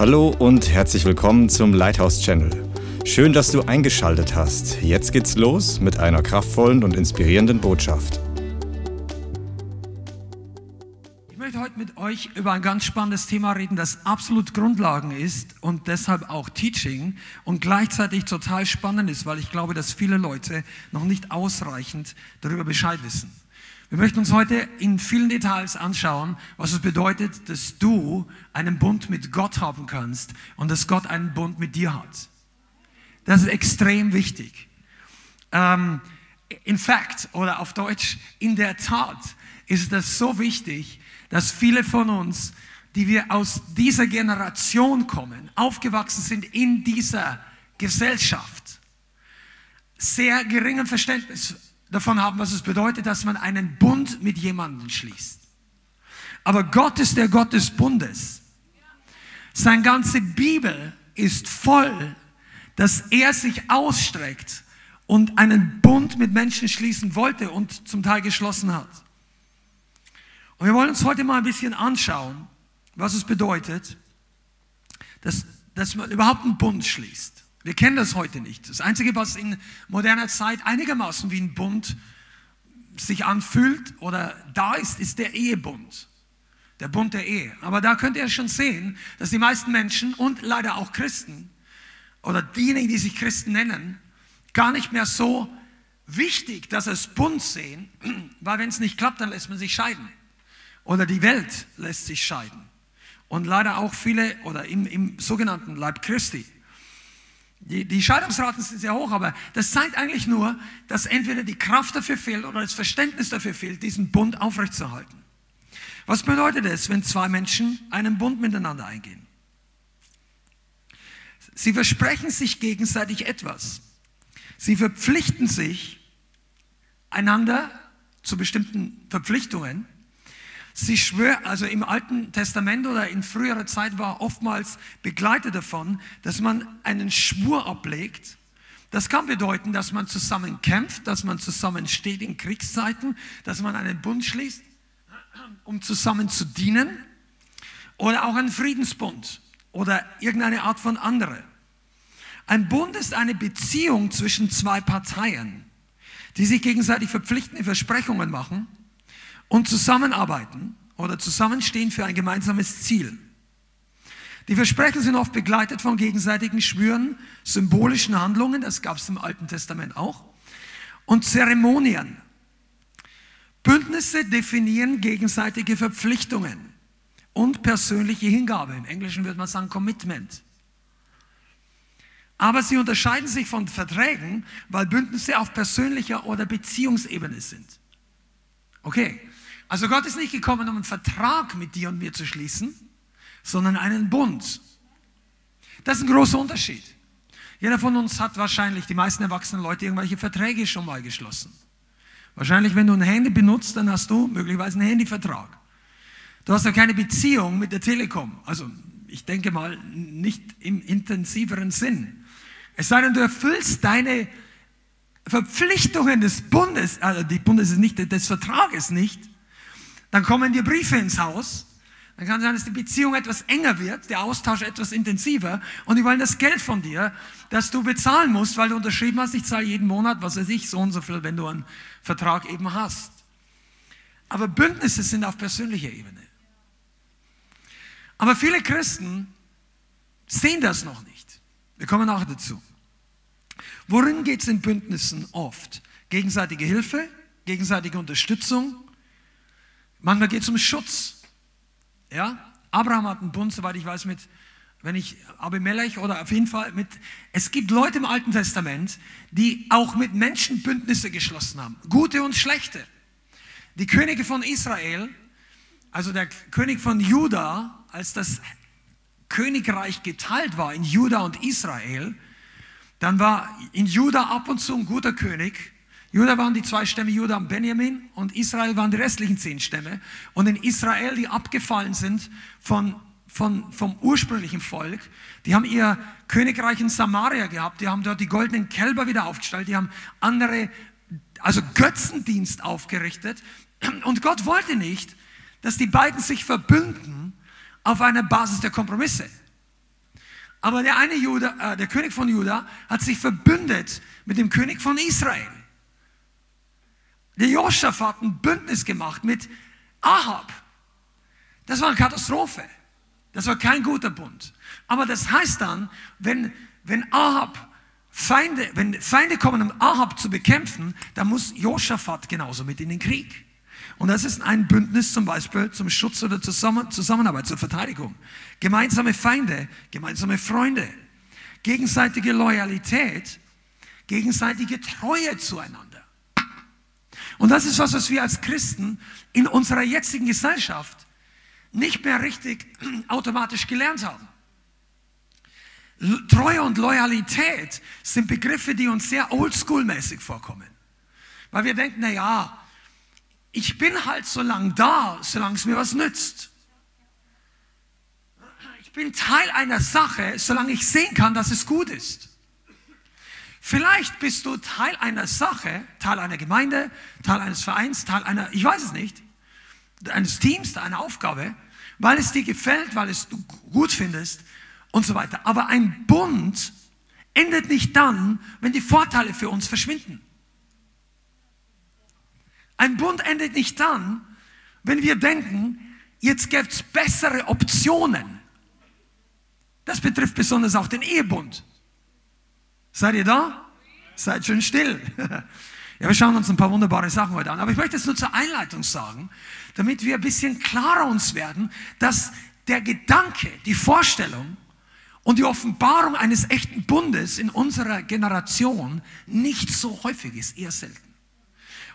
Hallo und herzlich willkommen zum Lighthouse Channel. Schön, dass du eingeschaltet hast. Jetzt geht's los mit einer kraftvollen und inspirierenden Botschaft. Ich möchte heute mit euch über ein ganz spannendes Thema reden, das absolut Grundlagen ist und deshalb auch Teaching und gleichzeitig total spannend ist, weil ich glaube, dass viele Leute noch nicht ausreichend darüber Bescheid wissen. Wir möchten uns heute in vielen Details anschauen, was es bedeutet, dass du einen Bund mit Gott haben kannst und dass Gott einen Bund mit dir hat. Das ist extrem wichtig. Ähm, in fact, oder auf Deutsch, in der Tat ist das so wichtig, dass viele von uns, die wir aus dieser Generation kommen, aufgewachsen sind in dieser Gesellschaft, sehr geringen Verständnis davon haben, was es bedeutet, dass man einen Bund mit jemandem schließt. Aber Gott ist der Gott des Bundes. Seine ganze Bibel ist voll, dass er sich ausstreckt und einen Bund mit Menschen schließen wollte und zum Teil geschlossen hat. Und wir wollen uns heute mal ein bisschen anschauen, was es bedeutet, dass, dass man überhaupt einen Bund schließt. Wir kennen das heute nicht. Das Einzige, was in moderner Zeit einigermaßen wie ein Bund sich anfühlt oder da ist, ist der Ehebund. Der Bund der Ehe. Aber da könnt ihr schon sehen, dass die meisten Menschen und leider auch Christen oder diejenigen, die sich Christen nennen, gar nicht mehr so wichtig, dass es Bund sehen, weil wenn es nicht klappt, dann lässt man sich scheiden. Oder die Welt lässt sich scheiden. Und leider auch viele oder im, im sogenannten Leib Christi die, die Scheidungsraten sind sehr hoch, aber das zeigt eigentlich nur, dass entweder die Kraft dafür fehlt oder das Verständnis dafür fehlt, diesen Bund aufrechtzuerhalten. Was bedeutet es, wenn zwei Menschen einen Bund miteinander eingehen? Sie versprechen sich gegenseitig etwas. Sie verpflichten sich einander zu bestimmten Verpflichtungen Sie schwört, also im Alten Testament oder in früherer Zeit war oftmals begleitet davon, dass man einen Schwur ablegt. Das kann bedeuten, dass man zusammen kämpft, dass man zusammen steht in Kriegszeiten, dass man einen Bund schließt, um zusammen zu dienen oder auch einen Friedensbund oder irgendeine Art von andere. Ein Bund ist eine Beziehung zwischen zwei Parteien, die sich gegenseitig verpflichtende Versprechungen machen und zusammenarbeiten oder zusammenstehen für ein gemeinsames Ziel. Die Versprechen sind oft begleitet von gegenseitigen Schwüren, symbolischen Handlungen, das gab es im Alten Testament auch, und Zeremonien. Bündnisse definieren gegenseitige Verpflichtungen und persönliche Hingabe. Im Englischen würde man sagen Commitment. Aber sie unterscheiden sich von Verträgen, weil Bündnisse auf persönlicher oder Beziehungsebene sind. Okay, also Gott ist nicht gekommen, um einen Vertrag mit dir und mir zu schließen, sondern einen Bund. Das ist ein großer Unterschied. Jeder von uns hat wahrscheinlich, die meisten erwachsenen Leute, irgendwelche Verträge schon mal geschlossen. Wahrscheinlich, wenn du ein Handy benutzt, dann hast du möglicherweise einen Handyvertrag. Du hast ja keine Beziehung mit der Telekom. Also ich denke mal nicht im intensiveren Sinn. Es sei denn, du erfüllst deine Verpflichtungen des Bundes, also die Bundes ist nicht, des Vertrages nicht, dann kommen dir Briefe ins Haus. Dann kann sein, dass die Beziehung etwas enger wird, der Austausch etwas intensiver und die wollen das Geld von dir, das du bezahlen musst, weil du unterschrieben hast, ich zahle jeden Monat, was weiß ich, so und so viel, wenn du einen Vertrag eben hast. Aber Bündnisse sind auf persönlicher Ebene. Aber viele Christen sehen das noch nicht. Wir kommen auch dazu. Worin geht es in Bündnissen oft? Gegenseitige Hilfe, gegenseitige Unterstützung, Manchmal geht es um Schutz. Ja? Abraham hat einen Bund, soweit ich weiß, mit, wenn ich Abimelech oder auf jeden Fall mit, es gibt Leute im Alten Testament, die auch mit Menschen Bündnisse geschlossen haben. Gute und schlechte. Die Könige von Israel, also der König von Juda, als das Königreich geteilt war in Juda und Israel, dann war in Juda ab und zu ein guter König Juda waren die zwei Stämme, Juda und Benjamin, und Israel waren die restlichen zehn Stämme. Und in Israel, die abgefallen sind von, von, vom ursprünglichen Volk, die haben ihr Königreich in Samaria gehabt, die haben dort die goldenen Kälber wieder aufgestellt, die haben andere, also Götzendienst aufgerichtet. Und Gott wollte nicht, dass die beiden sich verbünden auf einer Basis der Kompromisse. Aber der eine Juda, äh, der König von Juda hat sich verbündet mit dem König von Israel. Der Josaphat hat ein Bündnis gemacht mit Ahab. Das war eine Katastrophe. Das war kein guter Bund. Aber das heißt dann, wenn, wenn Ahab Feinde, wenn Feinde kommen, um Ahab zu bekämpfen, dann muss Josaphat genauso mit in den Krieg. Und das ist ein Bündnis zum Beispiel zum Schutz oder zur Zusammenarbeit, zur Verteidigung. Gemeinsame Feinde, gemeinsame Freunde, gegenseitige Loyalität, gegenseitige Treue zueinander. Und das ist was, was wir als Christen in unserer jetzigen Gesellschaft nicht mehr richtig automatisch gelernt haben. Treue und Loyalität sind Begriffe, die uns sehr oldschool-mäßig vorkommen. Weil wir denken, na ja, ich bin halt so lange da, solange es mir was nützt. Ich bin Teil einer Sache, solange ich sehen kann, dass es gut ist. Vielleicht bist du Teil einer Sache, Teil einer Gemeinde, Teil eines Vereins, Teil einer, ich weiß es nicht, eines Teams, einer Aufgabe, weil es dir gefällt, weil es du gut findest und so weiter. Aber ein Bund endet nicht dann, wenn die Vorteile für uns verschwinden. Ein Bund endet nicht dann, wenn wir denken, jetzt gibt es bessere Optionen. Das betrifft besonders auch den Ehebund. Seid ihr da? Seid schön still. Ja, wir schauen uns ein paar wunderbare Sachen heute an. Aber ich möchte es nur zur Einleitung sagen, damit wir ein bisschen klarer uns werden, dass der Gedanke, die Vorstellung und die Offenbarung eines echten Bundes in unserer Generation nicht so häufig ist, eher selten.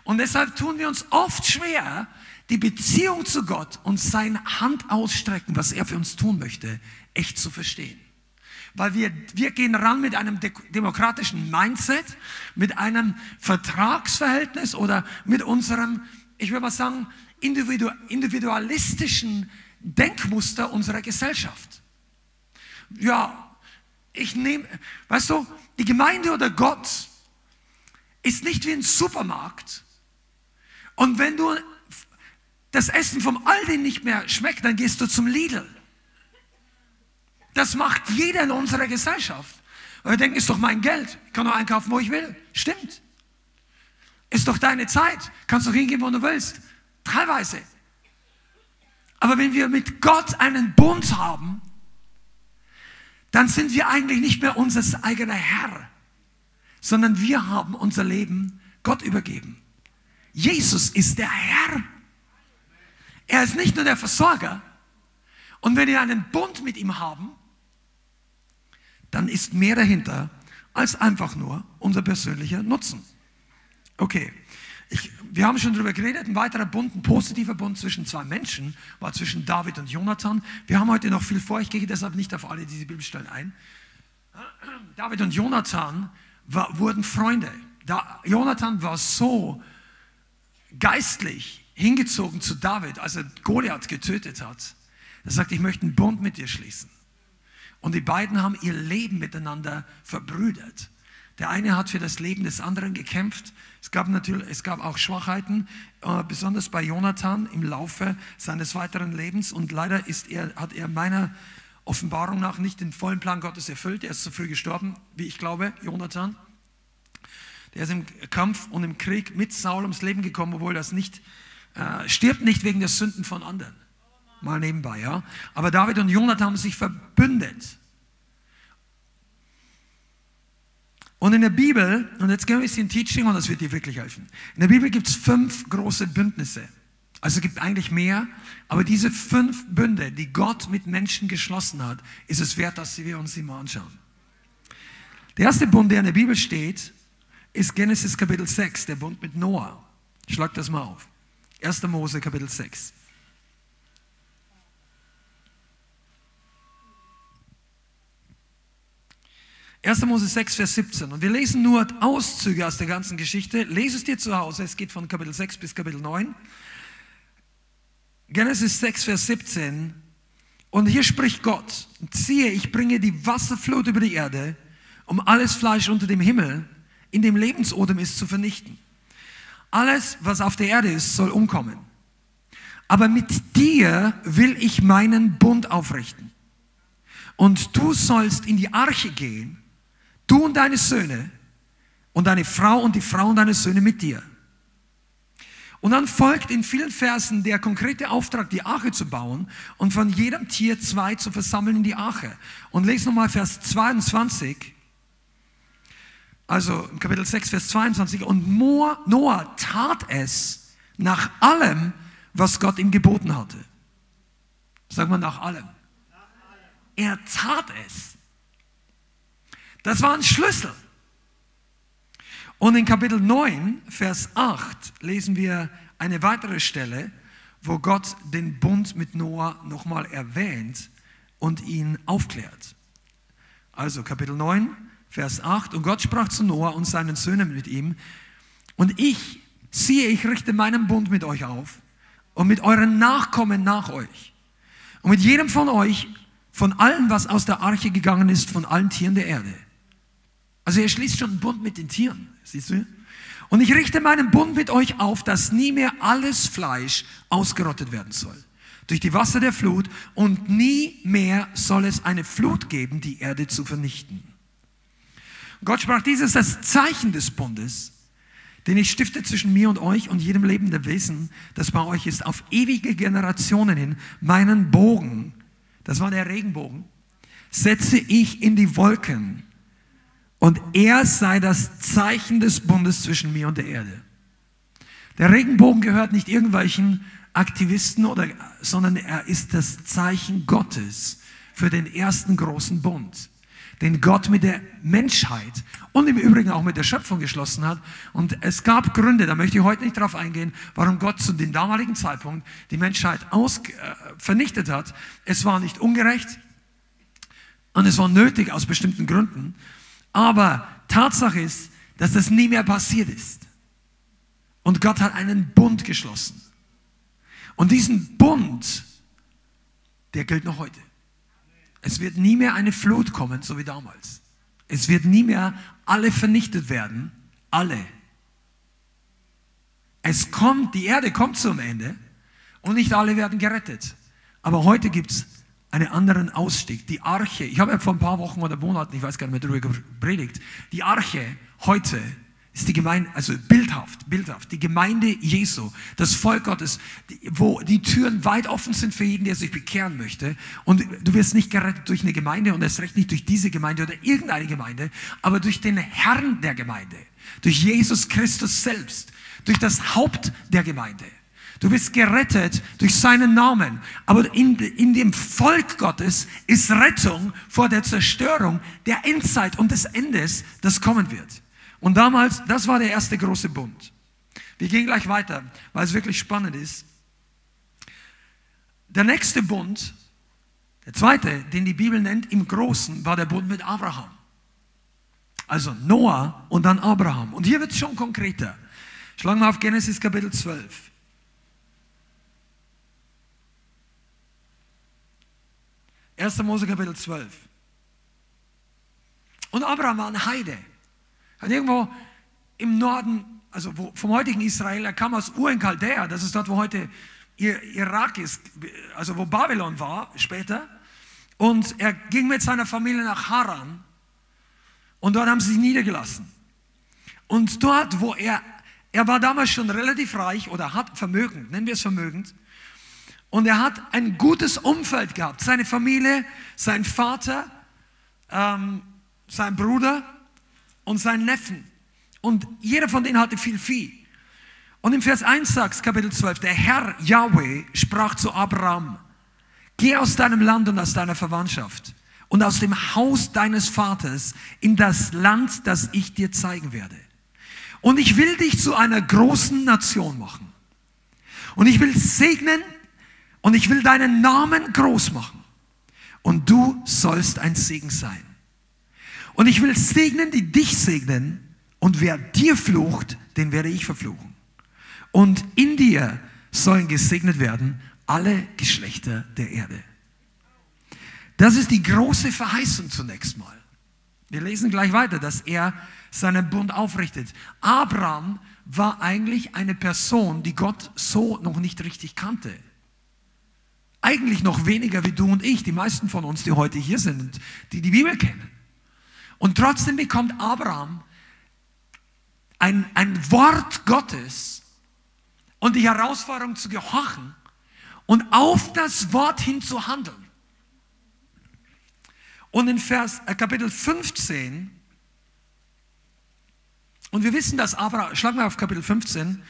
Und deshalb tun wir uns oft schwer, die Beziehung zu Gott und seine Hand ausstrecken, was er für uns tun möchte, echt zu verstehen. Weil wir, wir gehen ran mit einem demokratischen Mindset, mit einem Vertragsverhältnis oder mit unserem, ich würde mal sagen, individualistischen Denkmuster unserer Gesellschaft. Ja, ich nehme, weißt du, die Gemeinde oder Gott ist nicht wie ein Supermarkt, und wenn du das Essen vom Aldi nicht mehr schmeckt, dann gehst du zum Lidl. Das macht jeder in unserer Gesellschaft. Weil wir denken, ist doch mein Geld. Ich kann doch einkaufen, wo ich will. Stimmt. Ist doch deine Zeit. Kannst doch hingehen, wo du willst. Teilweise. Aber wenn wir mit Gott einen Bund haben, dann sind wir eigentlich nicht mehr unser eigener Herr, sondern wir haben unser Leben Gott übergeben. Jesus ist der Herr. Er ist nicht nur der Versorger. Und wenn wir einen Bund mit ihm haben, dann ist mehr dahinter als einfach nur unser persönlicher Nutzen. Okay, ich, wir haben schon darüber geredet, ein weiterer Bund, ein positiver Bund zwischen zwei Menschen war zwischen David und Jonathan. Wir haben heute noch viel vor, ich gehe deshalb nicht auf alle diese Bibelstellen ein. David und Jonathan war, wurden Freunde. Da, Jonathan war so geistlich hingezogen zu David, als er Goliath getötet hat. Er sagt, ich möchte einen Bund mit dir schließen. Und die beiden haben ihr Leben miteinander verbrüdert. Der eine hat für das Leben des anderen gekämpft. Es gab natürlich, es gab auch Schwachheiten, äh, besonders bei Jonathan im Laufe seines weiteren Lebens. Und leider ist er, hat er meiner Offenbarung nach nicht den vollen Plan Gottes erfüllt. Er ist zu früh gestorben, wie ich glaube, Jonathan. Der ist im Kampf und im Krieg mit Saul ums Leben gekommen, obwohl das nicht, äh, stirbt nicht wegen der Sünden von anderen. Mal nebenbei, ja. Aber David und Jonathan haben sich verbündet. Und in der Bibel, und jetzt gehen wir ein bisschen Teaching und das wird dir wirklich helfen. In der Bibel gibt es fünf große Bündnisse. Also es gibt eigentlich mehr, aber diese fünf Bünde, die Gott mit Menschen geschlossen hat, ist es wert, dass wir uns sie mal anschauen. Der erste Bund, der in der Bibel steht, ist Genesis Kapitel 6, der Bund mit Noah. Schlag das mal auf. 1. Mose Kapitel 6. Erster Mose 6, Vers 17. Und wir lesen nur Auszüge aus der ganzen Geschichte. Lese es dir zu Hause. Es geht von Kapitel 6 bis Kapitel 9. Genesis 6, Vers 17. Und hier spricht Gott. Siehe, ich bringe die Wasserflut über die Erde, um alles Fleisch unter dem Himmel in dem Lebensodem ist, zu vernichten. Alles, was auf der Erde ist, soll umkommen. Aber mit dir will ich meinen Bund aufrichten. Und du sollst in die Arche gehen, du und deine Söhne und deine Frau und die Frau und deine Söhne mit dir. Und dann folgt in vielen Versen der konkrete Auftrag, die Arche zu bauen und von jedem Tier zwei zu versammeln in die Arche. Und lese nochmal Vers 22. Also im Kapitel 6, Vers 22. Und Noah tat es nach allem, was Gott ihm geboten hatte. Sag mal nach allem. Er tat es. Das war ein Schlüssel. Und in Kapitel 9, Vers 8 lesen wir eine weitere Stelle, wo Gott den Bund mit Noah nochmal erwähnt und ihn aufklärt. Also Kapitel 9, Vers 8. Und Gott sprach zu Noah und seinen Söhnen mit ihm. Und ich, siehe, ich richte meinen Bund mit euch auf und mit euren Nachkommen nach euch. Und mit jedem von euch, von allem, was aus der Arche gegangen ist, von allen Tieren der Erde. Also er schließt schon einen Bund mit den Tieren. Siehst du? Und ich richte meinen Bund mit euch auf, dass nie mehr alles Fleisch ausgerottet werden soll. Durch die Wasser der Flut und nie mehr soll es eine Flut geben, die Erde zu vernichten. Gott sprach, dieses ist das Zeichen des Bundes, den ich stifte zwischen mir und euch und jedem lebenden Wesen, das bei euch ist, auf ewige Generationen hin, meinen Bogen, das war der Regenbogen, setze ich in die Wolken und er sei das Zeichen des Bundes zwischen mir und der Erde. Der Regenbogen gehört nicht irgendwelchen Aktivisten oder, sondern er ist das Zeichen Gottes für den ersten großen Bund, den Gott mit der Menschheit und im Übrigen auch mit der Schöpfung geschlossen hat. Und es gab Gründe, da möchte ich heute nicht darauf eingehen, warum Gott zu dem damaligen Zeitpunkt die Menschheit aus, äh, vernichtet hat. Es war nicht ungerecht und es war nötig aus bestimmten Gründen. Aber Tatsache ist, dass das nie mehr passiert ist. Und Gott hat einen Bund geschlossen. Und diesen Bund, der gilt noch heute. Es wird nie mehr eine Flut kommen, so wie damals. Es wird nie mehr alle vernichtet werden. Alle. Es kommt, die Erde kommt zum Ende und nicht alle werden gerettet. Aber heute gibt es einen anderen Ausstieg. Die Arche, ich habe ja vor ein paar Wochen oder Monaten, ich weiß gar nicht mehr darüber gepredigt, die Arche heute ist die Gemeinde, also bildhaft, bildhaft, die Gemeinde Jesu, das Volk Gottes, wo die Türen weit offen sind für jeden, der sich bekehren möchte. Und du wirst nicht gerettet durch eine Gemeinde und erst recht nicht durch diese Gemeinde oder irgendeine Gemeinde, aber durch den Herrn der Gemeinde, durch Jesus Christus selbst, durch das Haupt der Gemeinde. Du bist gerettet durch seinen Namen. Aber in, in dem Volk Gottes ist Rettung vor der Zerstörung der Endzeit und des Endes, das kommen wird. Und damals, das war der erste große Bund. Wir gehen gleich weiter, weil es wirklich spannend ist. Der nächste Bund, der zweite, den die Bibel nennt, im Großen, war der Bund mit Abraham. Also Noah und dann Abraham. Und hier wird es schon konkreter. Schlagen wir auf Genesis Kapitel 12. 1. Mose Kapitel 12. Und Abraham war ein Heide. Hat irgendwo im Norden, also vom heutigen Israel, er kam aus Ur in Chaldea, das ist dort, wo heute Irak ist, also wo Babylon war später. Und er ging mit seiner Familie nach Haran und dort haben sie sich niedergelassen. Und dort, wo er, er war damals schon relativ reich oder hat vermögend, nennen wir es vermögend, und er hat ein gutes Umfeld gehabt. Seine Familie, sein Vater, ähm, sein Bruder und sein Neffen. Und jeder von denen hatte viel Vieh. Und im Vers 1 sagt Kapitel 12, der Herr Yahweh sprach zu Abraham, geh aus deinem Land und aus deiner Verwandtschaft und aus dem Haus deines Vaters in das Land, das ich dir zeigen werde. Und ich will dich zu einer großen Nation machen. Und ich will segnen und ich will deinen Namen groß machen. Und du sollst ein Segen sein. Und ich will segnen, die dich segnen. Und wer dir flucht, den werde ich verfluchen. Und in dir sollen gesegnet werden alle Geschlechter der Erde. Das ist die große Verheißung zunächst mal. Wir lesen gleich weiter, dass er seinen Bund aufrichtet. Abraham war eigentlich eine Person, die Gott so noch nicht richtig kannte. Eigentlich noch weniger wie du und ich, die meisten von uns, die heute hier sind die die Bibel kennen. Und trotzdem bekommt Abraham ein, ein Wort Gottes und die Herausforderung zu gehorchen und auf das Wort hin zu handeln. Und in Vers, äh, Kapitel 15, und wir wissen, dass Abraham, schlag mal auf Kapitel 15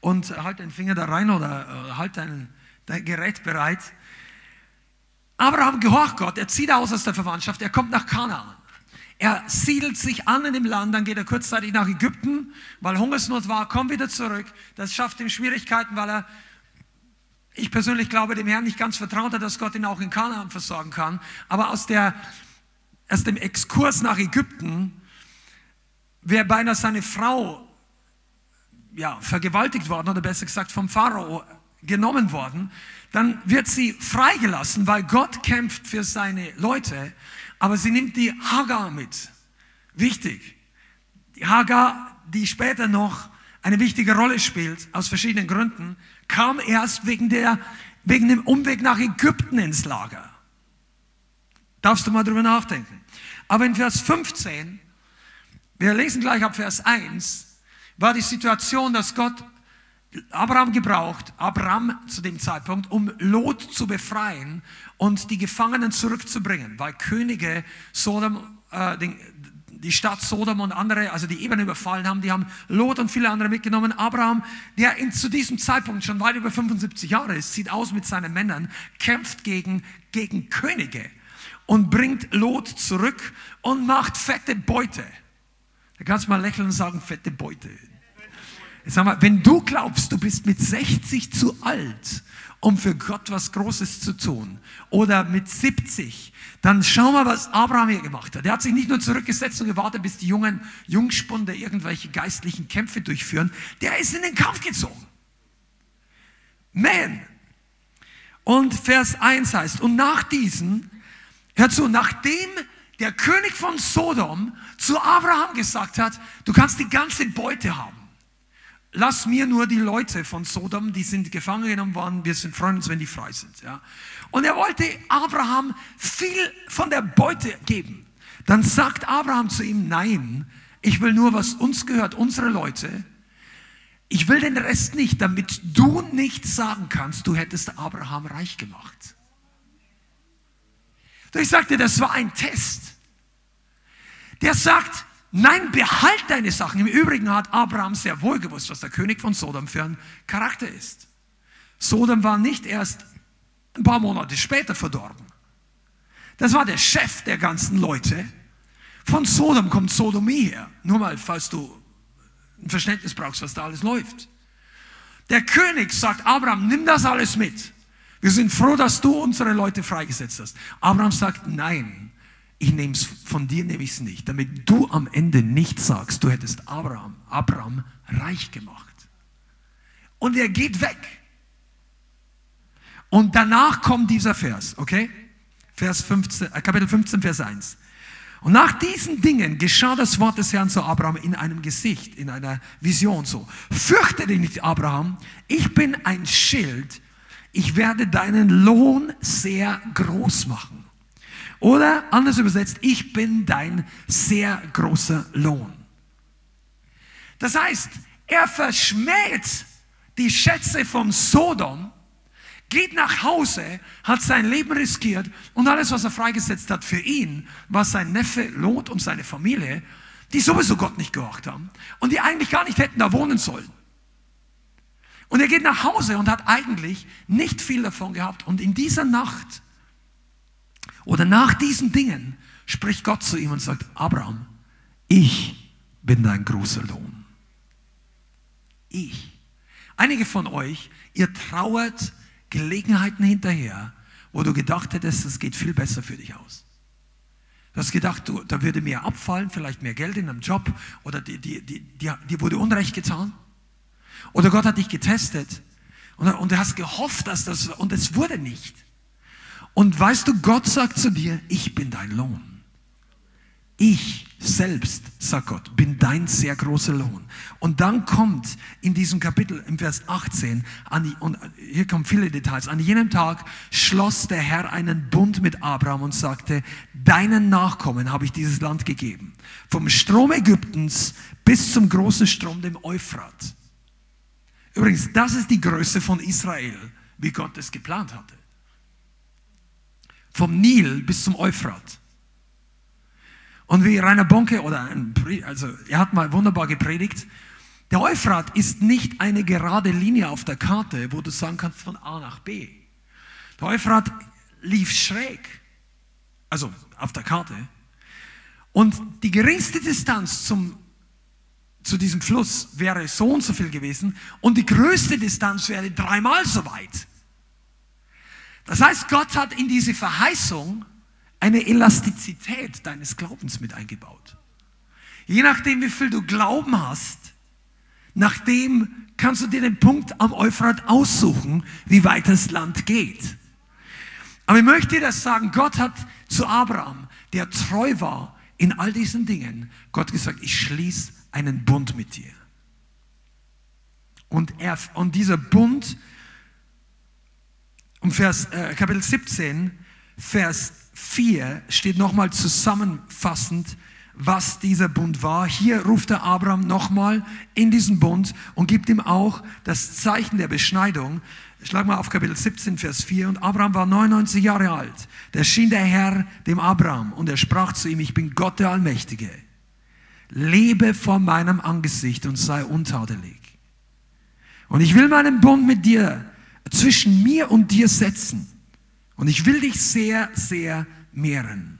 und halt deinen Finger da rein oder äh, halt dein, dein Gerät bereit. Abraham gehorcht Gott, er zieht aus aus der Verwandtschaft, er kommt nach Kanaan. Er siedelt sich an in dem Land, dann geht er kurzzeitig nach Ägypten, weil Hungersnot war, kommt wieder zurück. Das schafft ihm Schwierigkeiten, weil er, ich persönlich glaube, dem Herrn nicht ganz vertraut hat, dass Gott ihn auch in Kanaan versorgen kann. Aber aus, der, aus dem Exkurs nach Ägypten wäre beinahe seine Frau ja, vergewaltigt worden oder besser gesagt vom Pharao genommen worden, dann wird sie freigelassen, weil Gott kämpft für seine Leute, aber sie nimmt die Hagar mit. Wichtig. Die Hagar, die später noch eine wichtige Rolle spielt, aus verschiedenen Gründen, kam erst wegen, der, wegen dem Umweg nach Ägypten ins Lager. Darfst du mal drüber nachdenken. Aber in Vers 15 wir lesen gleich ab Vers 1, war die Situation, dass Gott Abraham gebraucht, Abraham zu dem Zeitpunkt, um Lot zu befreien und die Gefangenen zurückzubringen, weil Könige Sodom, äh, den, die Stadt Sodom und andere, also die Ebene überfallen haben, die haben Lot und viele andere mitgenommen. Abraham, der in, zu diesem Zeitpunkt schon weit über 75 Jahre ist, zieht aus mit seinen Männern, kämpft gegen, gegen Könige und bringt Lot zurück und macht fette Beute. Da kannst du mal lächeln und sagen, fette Beute. Sag mal, wenn du glaubst, du bist mit 60 zu alt, um für Gott was Großes zu tun, oder mit 70, dann schau mal, was Abraham hier gemacht hat. Er hat sich nicht nur zurückgesetzt und gewartet, bis die jungen Jungspunde irgendwelche geistlichen Kämpfe durchführen. Der ist in den Kampf gezogen. Man. Und Vers 1 heißt, und nach diesen, hör zu, nachdem der König von Sodom zu Abraham gesagt hat, du kannst die ganze Beute haben. Lass mir nur die Leute von Sodom, die sind gefangen genommen worden, wir sind freuen uns, wenn die frei sind. Ja. Und er wollte Abraham viel von der Beute geben. Dann sagt Abraham zu ihm, nein, ich will nur, was uns gehört, unsere Leute. Ich will den Rest nicht, damit du nicht sagen kannst, du hättest Abraham reich gemacht. Ich sagte, das war ein Test. Der sagt, nein, behalt deine Sachen. Im Übrigen hat Abraham sehr wohl gewusst, was der König von Sodom für ein Charakter ist. Sodom war nicht erst ein paar Monate später verdorben. Das war der Chef der ganzen Leute. Von Sodom kommt Sodomie her. Nur mal, falls du ein Verständnis brauchst, was da alles läuft. Der König sagt, Abraham, nimm das alles mit. Wir sind froh, dass du unsere Leute freigesetzt hast. Abraham sagt, nein, ich nehme es von dir, nehme ich es nicht, damit du am Ende nicht sagst, du hättest Abraham, Abraham reich gemacht. Und er geht weg. Und danach kommt dieser Vers, okay? Vers 15, äh, Kapitel 15, Vers 1. Und nach diesen Dingen geschah das Wort des Herrn zu Abraham in einem Gesicht, in einer Vision so. Fürchte dich nicht, Abraham, ich bin ein Schild, ich werde deinen Lohn sehr groß machen. Oder anders übersetzt, ich bin dein sehr großer Lohn. Das heißt, er verschmäht die Schätze von Sodom, geht nach Hause, hat sein Leben riskiert und alles, was er freigesetzt hat für ihn, war sein Neffe Lot und seine Familie, die sowieso Gott nicht gehorcht haben und die eigentlich gar nicht hätten da wohnen sollen. Und er geht nach Hause und hat eigentlich nicht viel davon gehabt. Und in dieser Nacht oder nach diesen Dingen spricht Gott zu ihm und sagt, Abraham, ich bin dein großer Lohn. Ich. Einige von euch, ihr trauert Gelegenheiten hinterher, wo du gedacht hättest, es geht viel besser für dich aus. Du hast gedacht, du, da würde mehr abfallen, vielleicht mehr Geld in einem Job oder dir die, die, die, die wurde Unrecht getan. Oder Gott hat dich getestet und, und du hast gehofft, dass das, und es wurde nicht. Und weißt du, Gott sagt zu dir, ich bin dein Lohn. Ich selbst, sagt Gott, bin dein sehr großer Lohn. Und dann kommt in diesem Kapitel, im Vers 18, an, und hier kommen viele Details, an jenem Tag schloss der Herr einen Bund mit Abraham und sagte, deinen Nachkommen habe ich dieses Land gegeben. Vom Strom Ägyptens bis zum großen Strom, dem Euphrat. Übrigens, das ist die Größe von Israel, wie Gott es geplant hatte. Vom Nil bis zum Euphrat. Und wie Rainer Bonke oder ein, also er hat mal wunderbar gepredigt, der Euphrat ist nicht eine gerade Linie auf der Karte, wo du sagen kannst von A nach B. Der Euphrat lief schräg, also auf der Karte. Und die geringste Distanz zum, zu diesem Fluss wäre so und so viel gewesen und die größte Distanz wäre dreimal so weit. Das heißt, Gott hat in diese Verheißung eine Elastizität deines Glaubens mit eingebaut. Je nachdem, wie viel du Glauben hast, nachdem kannst du dir den Punkt am Euphrat aussuchen, wie weit das Land geht. Aber ich möchte dir das sagen, Gott hat zu Abraham, der treu war in all diesen Dingen, Gott gesagt, ich schließe einen Bund mit dir. Und, er, und dieser Bund, um Vers, äh, Kapitel 17, Vers 4 steht nochmal zusammenfassend, was dieser Bund war. Hier ruft der Abraham nochmal in diesen Bund und gibt ihm auch das Zeichen der Beschneidung. Schlag mal auf Kapitel 17, Vers 4. Und Abraham war 99 Jahre alt. Da schien der Herr dem Abraham und er sprach zu ihm, ich bin Gott der Allmächtige. Lebe vor meinem Angesicht und sei untadelig. Und ich will meinen Bund mit dir zwischen mir und dir setzen und ich will dich sehr, sehr mehren.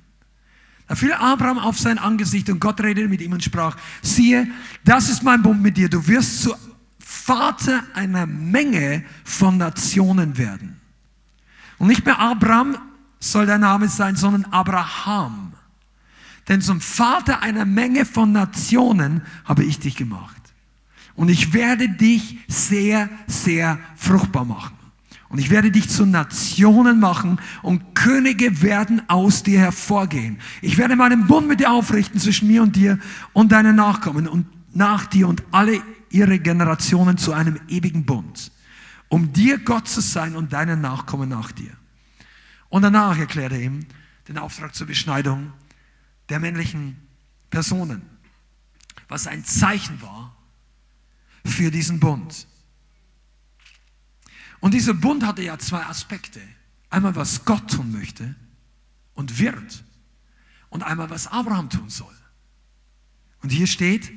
Da fiel Abraham auf sein Angesicht und Gott redete mit ihm und sprach, siehe, das ist mein Bund mit dir. Du wirst zu Vater einer Menge von Nationen werden. Und nicht mehr Abraham soll der Name sein, sondern Abraham. Denn zum Vater einer Menge von Nationen habe ich dich gemacht. Und ich werde dich sehr, sehr fruchtbar machen. Und ich werde dich zu Nationen machen und Könige werden aus dir hervorgehen. Ich werde meinen Bund mit dir aufrichten zwischen mir und dir und deinen Nachkommen und nach dir und alle ihre Generationen zu einem ewigen Bund, um dir Gott zu sein und deinen Nachkommen nach dir. Und danach erklärt er ihm den Auftrag zur Beschneidung der männlichen Personen, was ein Zeichen war für diesen Bund. Und dieser Bund hatte ja zwei Aspekte. Einmal, was Gott tun möchte und wird. Und einmal, was Abraham tun soll. Und hier steht,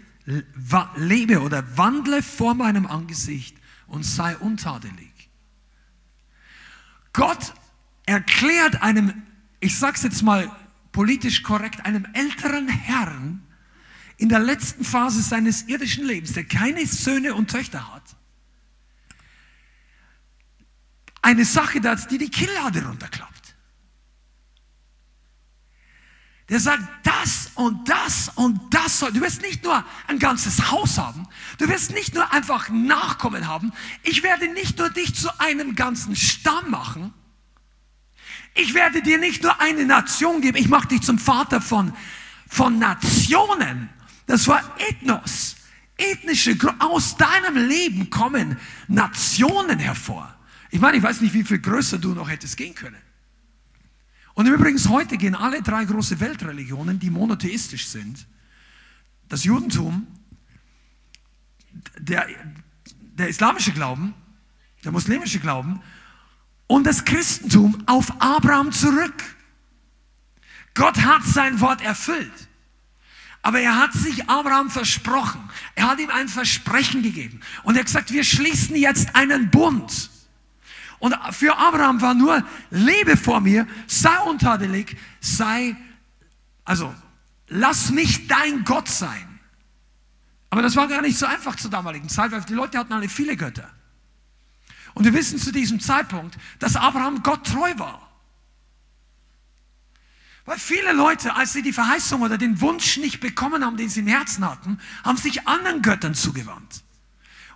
lebe oder wandle vor meinem Angesicht und sei untadelig. Gott erklärt einem, ich sag's jetzt mal politisch korrekt, einem älteren Herrn in der letzten Phase seines irdischen Lebens, der keine Söhne und Töchter hat, eine Sache, die die Kinnlade runterklappt. Der sagt, das und das und das soll. Du wirst nicht nur ein ganzes Haus haben. Du wirst nicht nur einfach Nachkommen haben. Ich werde nicht nur dich zu einem ganzen Stamm machen. Ich werde dir nicht nur eine Nation geben. Ich mache dich zum Vater von, von Nationen. Das war Ethnos. Ethnische, aus deinem Leben kommen Nationen hervor. Ich meine, ich weiß nicht, wie viel größer du noch hättest gehen können. Und übrigens, heute gehen alle drei große Weltreligionen, die monotheistisch sind, das Judentum, der, der islamische Glauben, der muslimische Glauben und das Christentum auf Abraham zurück. Gott hat sein Wort erfüllt. Aber er hat sich Abraham versprochen. Er hat ihm ein Versprechen gegeben. Und er hat gesagt, wir schließen jetzt einen Bund. Und für Abraham war nur, lebe vor mir, sei untadelig, sei, also, lass mich dein Gott sein. Aber das war gar nicht so einfach zur damaligen Zeit, weil die Leute hatten alle viele Götter. Und wir wissen zu diesem Zeitpunkt, dass Abraham Gott treu war. Weil viele Leute, als sie die Verheißung oder den Wunsch nicht bekommen haben, den sie im Herzen hatten, haben sich anderen Göttern zugewandt.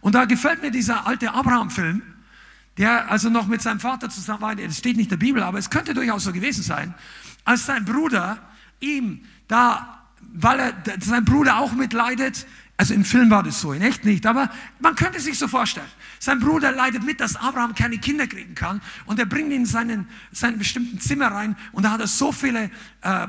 Und da gefällt mir dieser alte Abraham-Film, der also noch mit seinem Vater zusammen war, das steht nicht in der Bibel, aber es könnte durchaus so gewesen sein, als sein Bruder ihm da weil er, sein Bruder auch mitleidet. Also im Film war das so, in echt nicht, aber man könnte sich so vorstellen. Sein Bruder leidet mit, dass Abraham keine Kinder kriegen kann und er bringt ihn in seinen, seinen bestimmten Zimmer rein und da hat er so viele äh,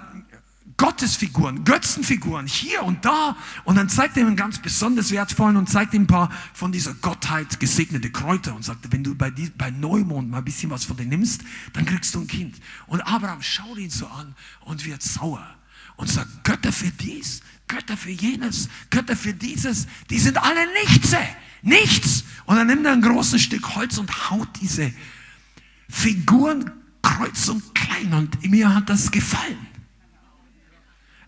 Gottesfiguren, Götzenfiguren hier und da und dann zeigt er ihm einen ganz besonders wertvollen und zeigt ihm ein paar von dieser Gottheit gesegnete Kräuter und sagt, wenn du bei, die, bei Neumond mal ein bisschen was von denen nimmst, dann kriegst du ein Kind. Und Abraham schaut ihn so an und wird sauer und sagt, Götter für dies, Götter für jenes, Götter für dieses, die sind alle nichts, nichts. Und dann nimmt er ein großes Stück Holz und haut diese Figuren kreuz und klein und mir hat das gefallen.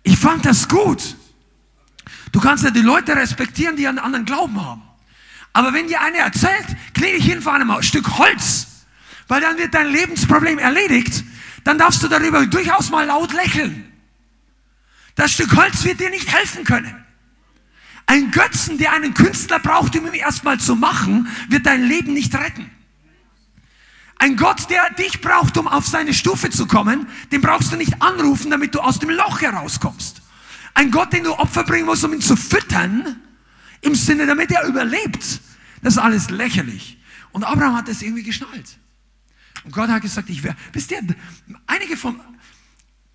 Ich fand das gut. Du kannst ja die Leute respektieren, die einen anderen Glauben haben. Aber wenn dir einer erzählt, knie dich hin vor einem Stück Holz, weil dann wird dein Lebensproblem erledigt, dann darfst du darüber durchaus mal laut lächeln. Das Stück Holz wird dir nicht helfen können. Ein Götzen, der einen Künstler braucht, um ihn erstmal zu machen, wird dein Leben nicht retten. Ein Gott, der dich braucht, um auf seine Stufe zu kommen, den brauchst du nicht anrufen, damit du aus dem Loch herauskommst. Ein Gott, den du Opfer bringen musst, um ihn zu füttern, im Sinne, damit er überlebt, das ist alles lächerlich. Und Abraham hat das irgendwie geschnallt. Und Gott hat gesagt, ich werde, wisst ihr, einige von,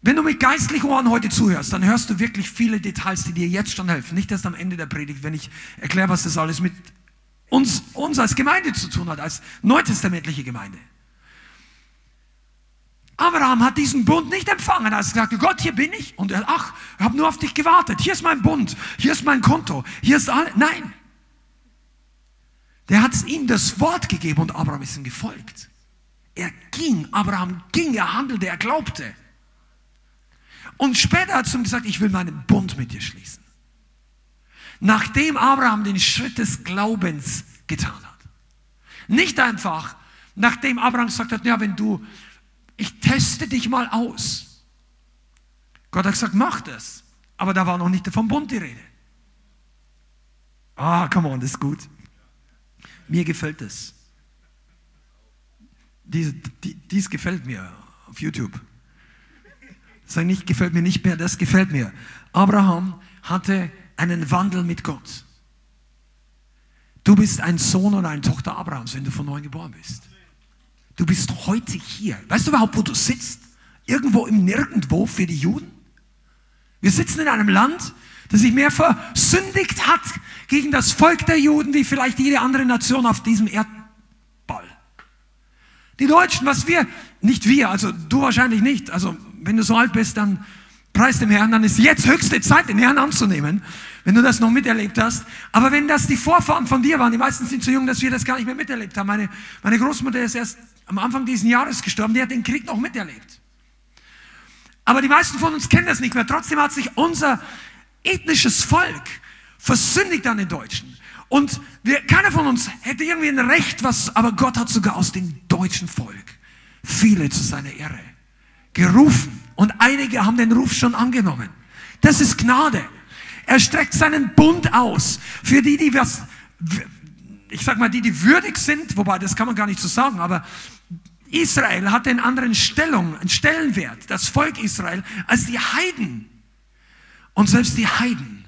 wenn du mit geistlichen Ohren heute zuhörst, dann hörst du wirklich viele Details, die dir jetzt schon helfen. Nicht erst am Ende der Predigt, wenn ich erkläre, was das alles mit uns, uns als Gemeinde zu tun hat, als neutestamentliche Gemeinde. Abraham hat diesen Bund nicht empfangen. Er hat gesagt, Gott, hier bin ich. Und er, ach, ich habe nur auf dich gewartet. Hier ist mein Bund. Hier ist mein Konto. Hier ist alles. Nein. Der hat ihm das Wort gegeben und Abraham ist ihm gefolgt. Er ging, Abraham ging, er handelte, er glaubte. Und später hat er ihm gesagt, ich will meinen Bund mit dir schließen. Nachdem Abraham den Schritt des Glaubens getan hat. Nicht einfach, nachdem Abraham gesagt hat, ja, wenn du, ich teste dich mal aus. Gott hat gesagt, mach das. Aber da war noch nicht vom Bund die Rede. Ah, come on, das ist gut. Mir gefällt das. Dies, dies gefällt mir auf YouTube. Sag nicht, gefällt mir nicht mehr, das gefällt mir. Abraham hatte einen Wandel mit Gott. Du bist ein Sohn oder eine Tochter Abrahams, wenn du von neuem geboren bist. Du bist heute hier. Weißt du überhaupt, wo du sitzt? Irgendwo im Nirgendwo für die Juden? Wir sitzen in einem Land, das sich mehr versündigt hat gegen das Volk der Juden, wie vielleicht jede andere Nation auf diesem Erdball. Die Deutschen, was wir, nicht wir, also du wahrscheinlich nicht, also wenn du so alt bist, dann preis dem Herrn, dann ist jetzt höchste Zeit, den Herrn anzunehmen, wenn du das noch miterlebt hast. Aber wenn das die Vorfahren von dir waren, die meisten sind so jung, dass wir das gar nicht mehr miterlebt haben. Meine, meine Großmutter ist erst am Anfang dieses Jahres gestorben, die hat den Krieg noch miterlebt. Aber die meisten von uns kennen das nicht mehr. Trotzdem hat sich unser ethnisches Volk versündigt an den Deutschen. Und wir, keiner von uns hätte irgendwie ein Recht, was, aber Gott hat sogar aus dem deutschen Volk viele zu seiner Ehre gerufen und einige haben den Ruf schon angenommen. Das ist Gnade. Er streckt seinen Bund aus für die, die was, ich sag mal, die, die würdig sind, wobei das kann man gar nicht so sagen, aber Israel hatte einen anderen Stellung, einen Stellenwert, das Volk Israel, als die Heiden. Und selbst die Heiden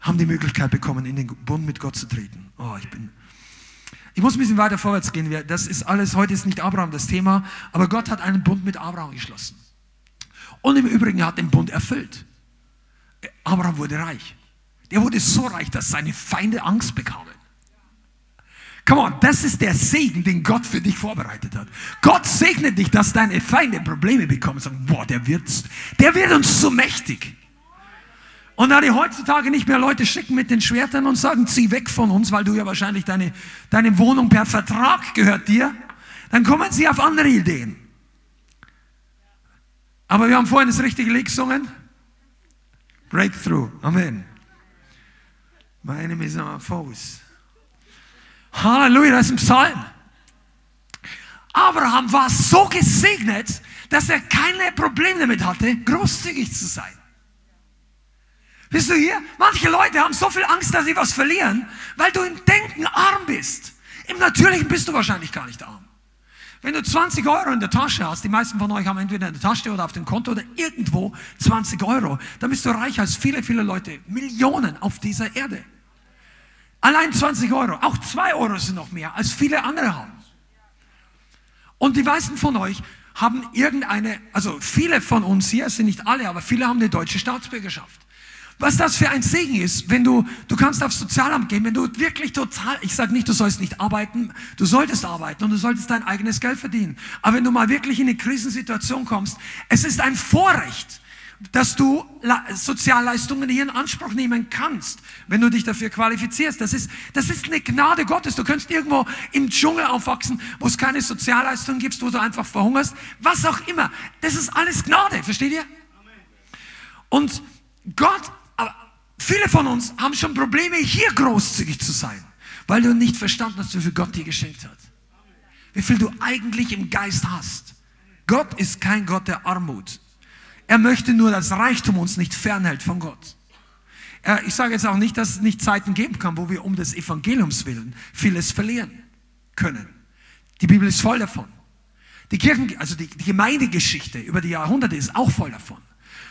haben die Möglichkeit bekommen, in den Bund mit Gott zu treten. Oh, ich bin, ich muss ein bisschen weiter vorwärts gehen. Das ist alles, heute ist nicht Abraham das Thema, aber Gott hat einen Bund mit Abraham geschlossen. Und im Übrigen hat den Bund erfüllt. Abraham wurde reich. Der wurde so reich, dass seine Feinde Angst bekamen. Come on, das ist der Segen, den Gott für dich vorbereitet hat. Gott segnet dich, dass deine Feinde Probleme bekommen und sagen, boah, der wird, der wird uns so mächtig. Und da die heutzutage nicht mehr Leute schicken mit den Schwertern und sagen, zieh weg von uns, weil du ja wahrscheinlich deine, deine Wohnung per Vertrag gehört dir, dann kommen sie auf andere Ideen. Aber wir haben vorhin das richtige Lied gesungen. Breakthrough. Amen. My enemies are my foes. Halleluja, das ist ein Psalm. Abraham war so gesegnet, dass er keine Probleme damit hatte, großzügig zu sein. Bist du hier? Manche Leute haben so viel Angst, dass sie was verlieren, weil du im Denken arm bist. Im Natürlichen bist du wahrscheinlich gar nicht arm. Wenn du 20 Euro in der Tasche hast, die meisten von euch haben entweder in der Tasche oder auf dem Konto oder irgendwo 20 Euro, dann bist du reicher als viele, viele Leute, Millionen auf dieser Erde. Allein 20 Euro, auch 2 Euro sind noch mehr, als viele andere haben. Und die meisten von euch haben irgendeine, also viele von uns hier, es sind nicht alle, aber viele haben eine deutsche Staatsbürgerschaft. Was das für ein Segen ist, wenn du, du kannst aufs Sozialamt gehen, wenn du wirklich total, ich sage nicht, du sollst nicht arbeiten, du solltest arbeiten und du solltest dein eigenes Geld verdienen. Aber wenn du mal wirklich in eine Krisensituation kommst, es ist ein Vorrecht, dass du Sozialleistungen hier in Anspruch nehmen kannst, wenn du dich dafür qualifizierst. Das ist, das ist eine Gnade Gottes. Du kannst irgendwo im Dschungel aufwachsen, wo es keine Sozialleistungen gibt, wo du einfach verhungerst, was auch immer. Das ist alles Gnade, versteht ihr? Und Gott viele von uns haben schon Probleme, hier großzügig zu sein, weil du nicht verstanden hast, wie viel Gott dir geschenkt hat. Wie viel du eigentlich im Geist hast. Gott ist kein Gott der Armut. Er möchte nur, dass Reichtum uns nicht fernhält von Gott. Ich sage jetzt auch nicht, dass es nicht Zeiten geben kann, wo wir um des Evangeliums willen vieles verlieren können. Die Bibel ist voll davon. Die Kirchen, also die, Gemeindegeschichte über die Jahrhunderte ist auch voll davon.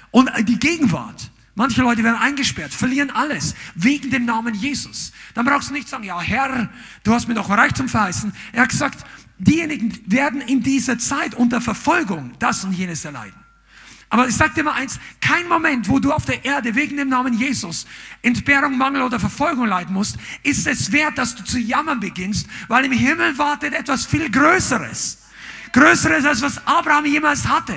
Und die Gegenwart Manche Leute werden eingesperrt, verlieren alles wegen dem Namen Jesus. Dann brauchst du nicht sagen, ja Herr, du hast mir doch Reichtum verheißen. Er hat gesagt, diejenigen werden in dieser Zeit unter Verfolgung das und jenes erleiden. Aber ich sage dir mal eins, kein Moment, wo du auf der Erde wegen dem Namen Jesus Entbehrung, Mangel oder Verfolgung leiden musst, ist es wert, dass du zu jammern beginnst, weil im Himmel wartet etwas viel Größeres. Größeres, als was Abraham jemals hatte.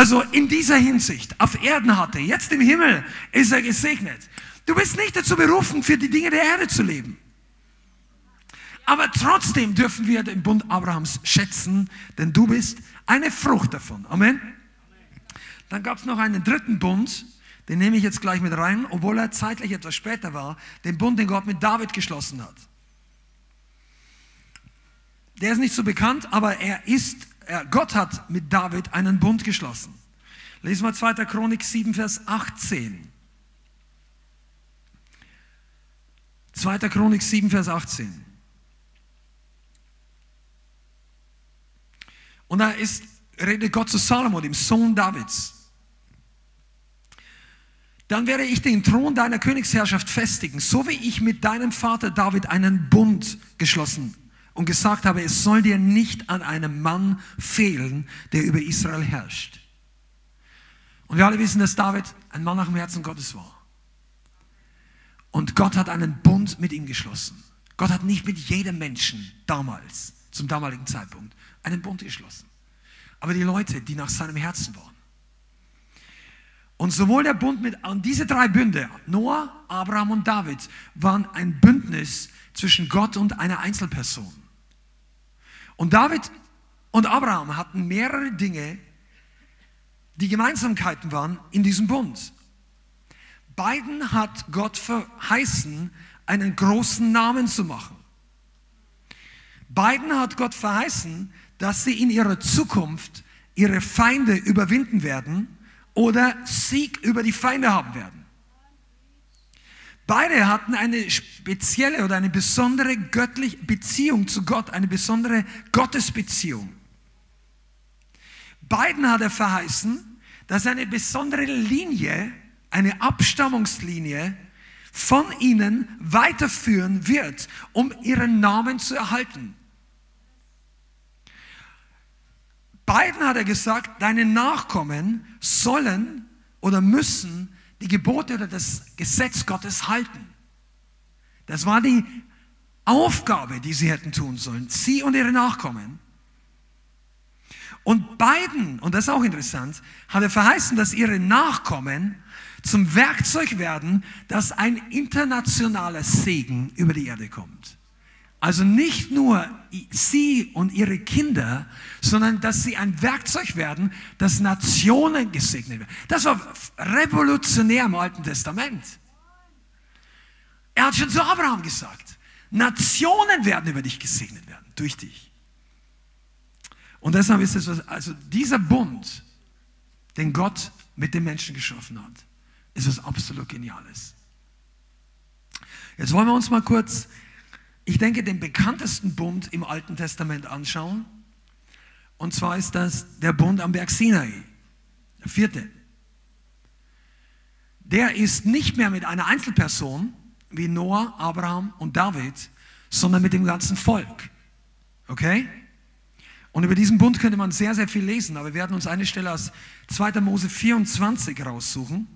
Also in dieser Hinsicht auf Erden hatte, jetzt im Himmel ist er gesegnet. Du bist nicht dazu berufen, für die Dinge der Erde zu leben. Aber trotzdem dürfen wir den Bund Abrahams schätzen, denn du bist eine Frucht davon. Amen. Dann gab es noch einen dritten Bund, den nehme ich jetzt gleich mit rein, obwohl er zeitlich etwas später war, den Bund, den Gott mit David geschlossen hat. Der ist nicht so bekannt, aber er ist Gott hat mit David einen Bund geschlossen. Lesen wir 2. Chronik 7, Vers 18. 2. Chronik 7, Vers 18. Und da ist, redet Gott zu Salomo, dem Sohn Davids. Dann werde ich den Thron deiner Königsherrschaft festigen, so wie ich mit deinem Vater David einen Bund geschlossen und gesagt habe, es soll dir nicht an einem Mann fehlen, der über Israel herrscht. Und wir alle wissen, dass David ein Mann nach dem Herzen Gottes war. Und Gott hat einen Bund mit ihm geschlossen. Gott hat nicht mit jedem Menschen damals, zum damaligen Zeitpunkt, einen Bund geschlossen. Aber die Leute, die nach seinem Herzen waren. Und sowohl der Bund mit, und diese drei Bünde, Noah, Abraham und David, waren ein Bündnis zwischen Gott und einer Einzelperson. Und David und Abraham hatten mehrere Dinge, die Gemeinsamkeiten waren in diesem Bund. Beiden hat Gott verheißen, einen großen Namen zu machen. Beiden hat Gott verheißen, dass sie in ihrer Zukunft ihre Feinde überwinden werden oder Sieg über die Feinde haben werden. Beide hatten eine spezielle oder eine besondere göttliche Beziehung zu Gott, eine besondere Gottesbeziehung. Beiden hat er verheißen, dass eine besondere Linie, eine Abstammungslinie von ihnen weiterführen wird, um ihren Namen zu erhalten. Beiden hat er gesagt, deine Nachkommen sollen oder müssen die Gebote oder das Gesetz Gottes halten. Das war die Aufgabe, die sie hätten tun sollen, sie und ihre Nachkommen. Und beiden, und das ist auch interessant, hat er verheißen, dass ihre Nachkommen zum Werkzeug werden, dass ein internationaler Segen über die Erde kommt. Also nicht nur sie und ihre Kinder, sondern dass sie ein Werkzeug werden, dass Nationen gesegnet werden. Das war revolutionär im Alten Testament. Er hat schon zu Abraham gesagt, Nationen werden über dich gesegnet werden, durch dich. Und deshalb ist es, also dieser Bund, den Gott mit den Menschen geschaffen hat, ist was absolut Geniales. Jetzt wollen wir uns mal kurz ich denke, den bekanntesten Bund im Alten Testament anschauen. Und zwar ist das der Bund am Berg Sinai. Der vierte. Der ist nicht mehr mit einer Einzelperson wie Noah, Abraham und David, sondern mit dem ganzen Volk. Okay? Und über diesen Bund könnte man sehr, sehr viel lesen, aber wir werden uns eine Stelle aus 2. Mose 24 raussuchen.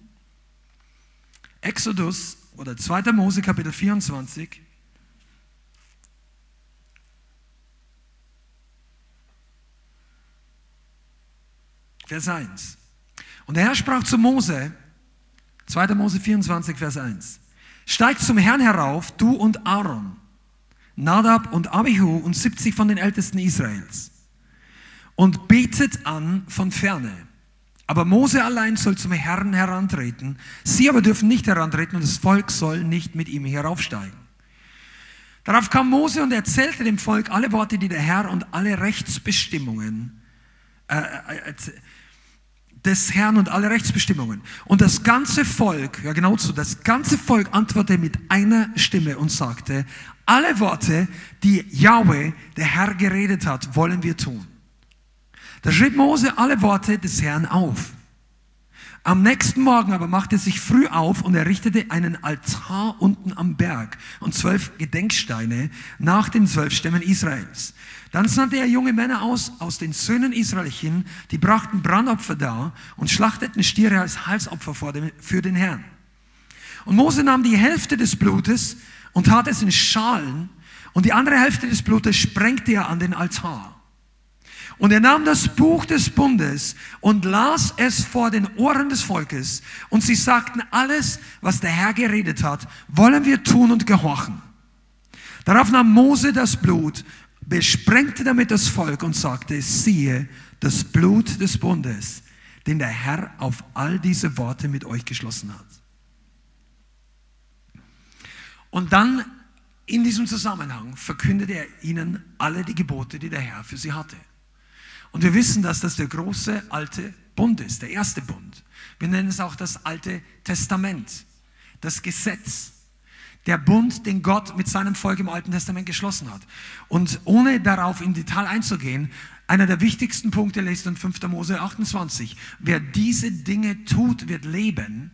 Exodus oder 2. Mose Kapitel 24. Vers 1. Und der Herr sprach zu Mose, 2. Mose 24, Vers 1. Steigt zum Herrn herauf, du und Aaron, Nadab und Abihu und 70 von den Ältesten Israels und betet an von ferne. Aber Mose allein soll zum Herrn herantreten. Sie aber dürfen nicht herantreten und das Volk soll nicht mit ihm heraufsteigen. Darauf kam Mose und erzählte dem Volk alle Worte, die der Herr und alle Rechtsbestimmungen äh, äh, des Herrn und alle Rechtsbestimmungen. Und das ganze Volk, ja genau so, das ganze Volk antwortete mit einer Stimme und sagte, alle Worte, die Yahweh, der Herr, geredet hat, wollen wir tun. Da schrieb Mose alle Worte des Herrn auf. Am nächsten Morgen aber machte er sich früh auf und errichtete einen Altar unten am Berg und zwölf Gedenksteine nach den zwölf Stämmen Israels. Dann sandte er junge Männer aus, aus den Söhnen Israelchen, die brachten Brandopfer dar und schlachteten Stiere als Halsopfer für den Herrn. Und Mose nahm die Hälfte des Blutes und tat es in Schalen und die andere Hälfte des Blutes sprengte er an den Altar. Und er nahm das Buch des Bundes und las es vor den Ohren des Volkes. Und sie sagten, alles, was der Herr geredet hat, wollen wir tun und gehorchen. Darauf nahm Mose das Blut besprengte damit das Volk und sagte, siehe, das Blut des Bundes, den der Herr auf all diese Worte mit euch geschlossen hat. Und dann in diesem Zusammenhang verkündete er ihnen alle die Gebote, die der Herr für sie hatte. Und wir wissen, dass das der große alte Bund ist, der erste Bund. Wir nennen es auch das alte Testament, das Gesetz der Bund, den Gott mit seinem Volk im Alten Testament geschlossen hat. Und ohne darauf in Detail einzugehen, einer der wichtigsten Punkte lest in 5. Mose 28. Wer diese Dinge tut, wird leben.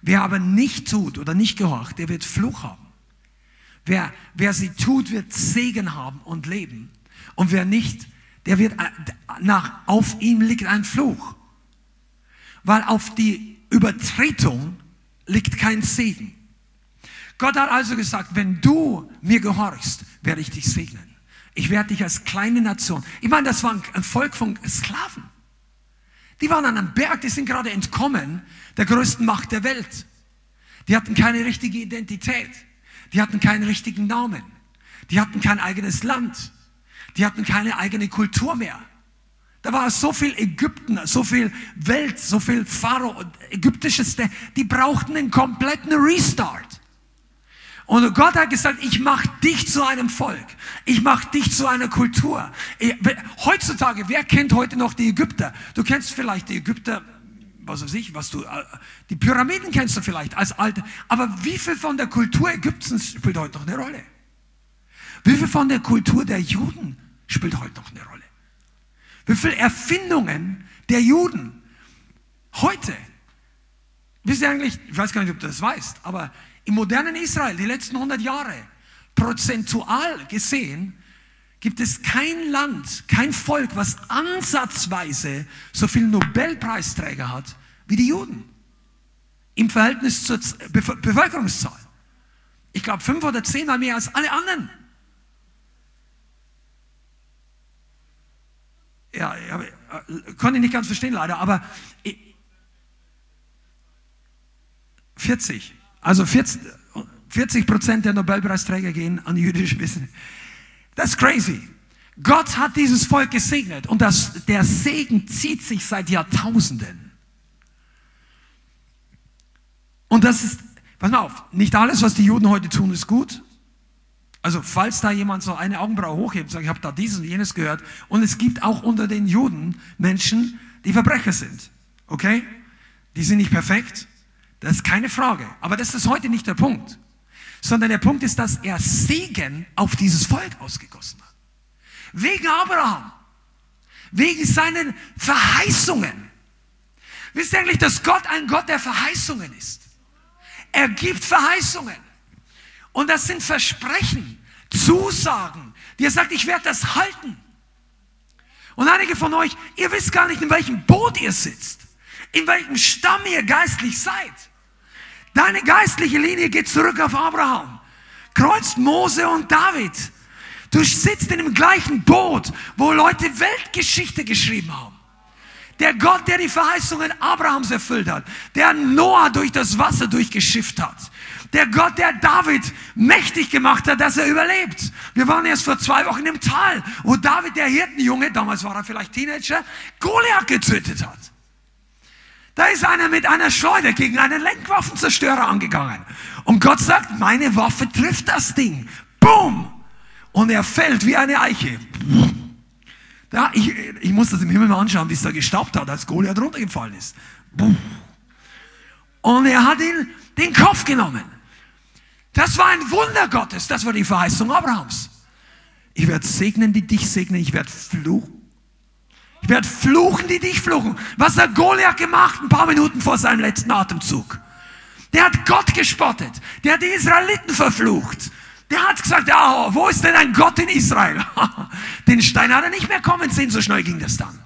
Wer aber nicht tut oder nicht gehorcht, der wird Fluch haben. Wer, wer sie tut, wird Segen haben und leben. Und wer nicht, der wird nach, auf ihm liegt ein Fluch. Weil auf die Übertretung liegt kein Segen. Gott hat also gesagt, wenn du mir gehorchst, werde ich dich segnen. Ich werde dich als kleine Nation. Ich meine, das war ein Volk von Sklaven. Die waren an einem Berg, die sind gerade entkommen der größten Macht der Welt. Die hatten keine richtige Identität. Die hatten keinen richtigen Namen. Die hatten kein eigenes Land. Die hatten keine eigene Kultur mehr. Da war so viel Ägypten, so viel Welt, so viel Pharao, ägyptisches, die brauchten einen kompletten Restart. Und Gott hat gesagt, ich mache dich zu einem Volk. Ich mache dich zu einer Kultur. Heutzutage, wer kennt heute noch die Ägypter? Du kennst vielleicht die Ägypter, was weiß ich, was du, äh, die Pyramiden kennst du vielleicht als alte. Aber wie viel von der Kultur Ägyptens spielt heute noch eine Rolle? Wie viel von der Kultur der Juden spielt heute noch eine Rolle? Wie viele Erfindungen der Juden heute? Wisst ihr eigentlich, ich weiß gar nicht, ob du das weißt, aber im modernen Israel, die letzten 100 Jahre, prozentual gesehen, gibt es kein Land, kein Volk, was ansatzweise so viele Nobelpreisträger hat wie die Juden. Im Verhältnis zur Bevölkerungszahl. Ich glaube, fünf oder zehnmal mehr als alle anderen. Ja, ja äh, konnte ich nicht ganz verstehen leider, aber 40. Also 40 Prozent der Nobelpreisträger gehen an jüdische Wissen. Ist crazy. Gott hat dieses Volk gesegnet und das, der Segen zieht sich seit Jahrtausenden. Und das ist, pass mal auf, nicht alles, was die Juden heute tun, ist gut. Also falls da jemand so eine Augenbraue hochhebt sagt, ich habe da dieses und jenes gehört. Und es gibt auch unter den Juden Menschen, die Verbrecher sind. Okay? Die sind nicht perfekt. Das ist keine Frage. Aber das ist heute nicht der Punkt. Sondern der Punkt ist, dass er Segen auf dieses Volk ausgegossen hat. Wegen Abraham. Wegen seinen Verheißungen. Wisst ihr eigentlich, dass Gott ein Gott der Verheißungen ist? Er gibt Verheißungen. Und das sind Versprechen, Zusagen, die er sagt, ich werde das halten. Und einige von euch, ihr wisst gar nicht, in welchem Boot ihr sitzt, in welchem Stamm ihr geistlich seid. Deine geistliche Linie geht zurück auf Abraham, kreuzt Mose und David. Du sitzt in dem gleichen Boot, wo Leute Weltgeschichte geschrieben haben. Der Gott, der die Verheißungen Abrahams erfüllt hat, der Noah durch das Wasser durchgeschifft hat, der Gott, der David mächtig gemacht hat, dass er überlebt. Wir waren erst vor zwei Wochen im Tal, wo David, der Hirtenjunge, damals war er vielleicht Teenager, Goliath getötet hat. Da ist einer mit einer Schleuder gegen einen Lenkwaffenzerstörer angegangen. Und Gott sagt, meine Waffe trifft das Ding. Boom! Und er fällt wie eine Eiche. Da, ich, ich muss das im Himmel mal anschauen, wie es da gestaubt hat, als Goliath runtergefallen ist. Und er hat ihn den Kopf genommen. Das war ein Wunder Gottes. Das war die Verheißung Abrahams. Ich werde segnen, die dich segnen. Ich werde fluchen. Ich werde fluchen, die dich fluchen. Was hat Goliath gemacht ein paar Minuten vor seinem letzten Atemzug? Der hat Gott gespottet. Der hat die Israeliten verflucht. Der hat gesagt, ja, wo ist denn ein Gott in Israel? Den Stein hat er nicht mehr kommen sehen, so schnell ging das dann.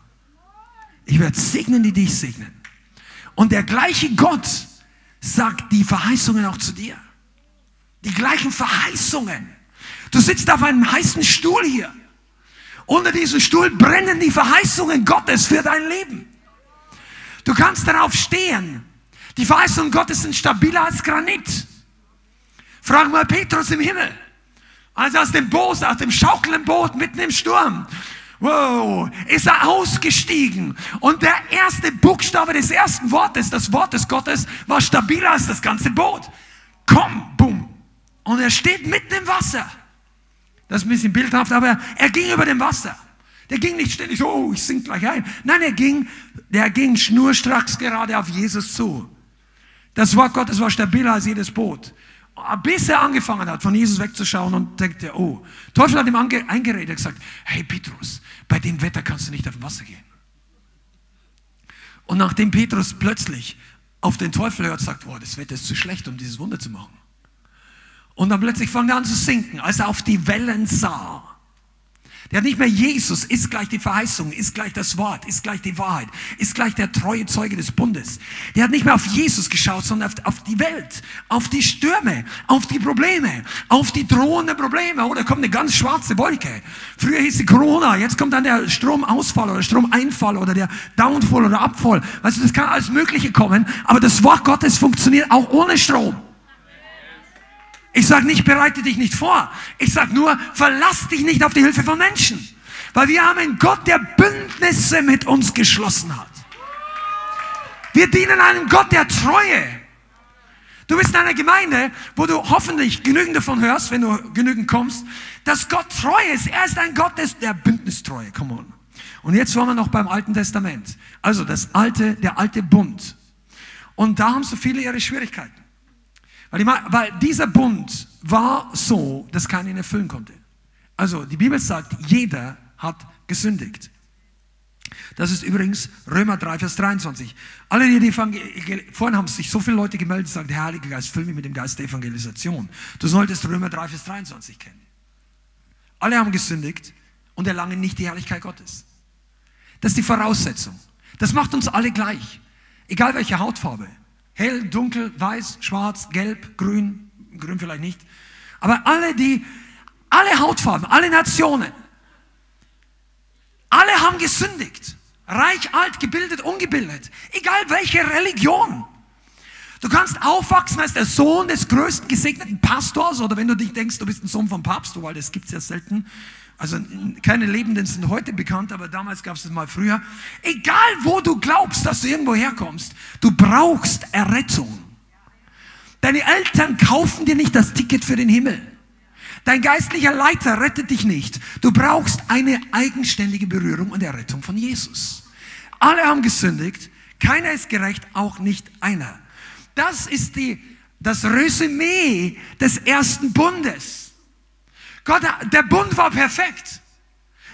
Ich werde segnen, die dich segnen. Und der gleiche Gott sagt die Verheißungen auch zu dir. Die gleichen Verheißungen. Du sitzt auf einem heißen Stuhl hier. Unter diesem Stuhl brennen die Verheißungen Gottes für dein Leben. Du kannst darauf stehen. Die Verheißungen Gottes sind stabiler als Granit. Frag mal Petrus im Himmel. Als er aus dem Boot, aus dem schaukelnden Boot mitten im Sturm, wow, ist er ausgestiegen. Und der erste Buchstabe des ersten Wortes, des Wortes Gottes, war stabiler als das ganze Boot. Komm, bumm. Und er steht mitten im Wasser. Das ist ein bisschen bildhaft, aber er ging über dem Wasser. Der ging nicht ständig so, oh, ich sink gleich ein. Nein, er ging, der ging schnurstracks gerade auf Jesus zu. Das Wort Gottes war stabiler als jedes Boot. Bis er angefangen hat, von Jesus wegzuschauen und denkt, oh, Teufel hat ihm eingeredet, gesagt, hey Petrus, bei dem Wetter kannst du nicht auf dem Wasser gehen. Und nachdem Petrus plötzlich auf den Teufel hört, sagt, oh, das Wetter ist zu schlecht, um dieses Wunder zu machen. Und dann plötzlich fängt er an zu sinken, als er auf die Wellen sah. Der hat nicht mehr Jesus, ist gleich die Verheißung, ist gleich das Wort, ist gleich die Wahrheit, ist gleich der treue Zeuge des Bundes. Der hat nicht mehr auf Jesus geschaut, sondern auf, auf die Welt, auf die Stürme, auf die Probleme, auf die drohenden Probleme. Oh, kommt eine ganz schwarze Wolke. Früher hieß sie Corona, jetzt kommt dann der Stromausfall oder Stromeinfall oder der Downfall oder Abfall. Weißt du, das kann alles Mögliche kommen, aber das Wort Gottes funktioniert auch ohne Strom. Ich sage nicht, bereite dich nicht vor. Ich sage nur, verlass dich nicht auf die Hilfe von Menschen. Weil wir haben einen Gott, der Bündnisse mit uns geschlossen hat. Wir dienen einem Gott der Treue. Du bist in einer Gemeinde, wo du hoffentlich genügend davon hörst, wenn du genügend kommst, dass Gott treu ist. Er ist ein Gott der Bündnistreue. Come on. Und jetzt waren wir noch beim Alten Testament. Also das alte, der alte Bund. Und da haben so viele ihre Schwierigkeiten. Weil, die, weil dieser Bund war so, dass keiner ihn erfüllen konnte. Also die Bibel sagt, jeder hat gesündigt. Das ist übrigens Römer 3, Vers 23. Alle, die die Evangel vorhin haben sich so viele Leute gemeldet, sagen, der Heilige Geist, füll mich mit dem Geist der Evangelisation. Du solltest Römer 3, Vers 23 kennen. Alle haben gesündigt und erlangen nicht die Herrlichkeit Gottes. Das ist die Voraussetzung. Das macht uns alle gleich. Egal welche Hautfarbe. Hell, dunkel, weiß, schwarz, gelb, grün, grün vielleicht nicht. Aber alle die, alle Hautfarben, alle Nationen, alle haben gesündigt. Reich, alt, gebildet, ungebildet. Egal welche Religion. Du kannst aufwachsen als der Sohn des größten gesegneten Pastors oder wenn du dich denkst, du bist ein Sohn vom Papst, weil das gibt es ja selten. Also keine Lebenden sind heute bekannt, aber damals gab es es mal früher. Egal wo du glaubst, dass du irgendwo herkommst, du brauchst Errettung. Deine Eltern kaufen dir nicht das Ticket für den Himmel. Dein geistlicher Leiter rettet dich nicht. Du brauchst eine eigenständige Berührung und Errettung von Jesus. Alle haben gesündigt, keiner ist gerecht, auch nicht einer. Das ist die, das Resümee des ersten Bundes. Gott, der Bund war perfekt.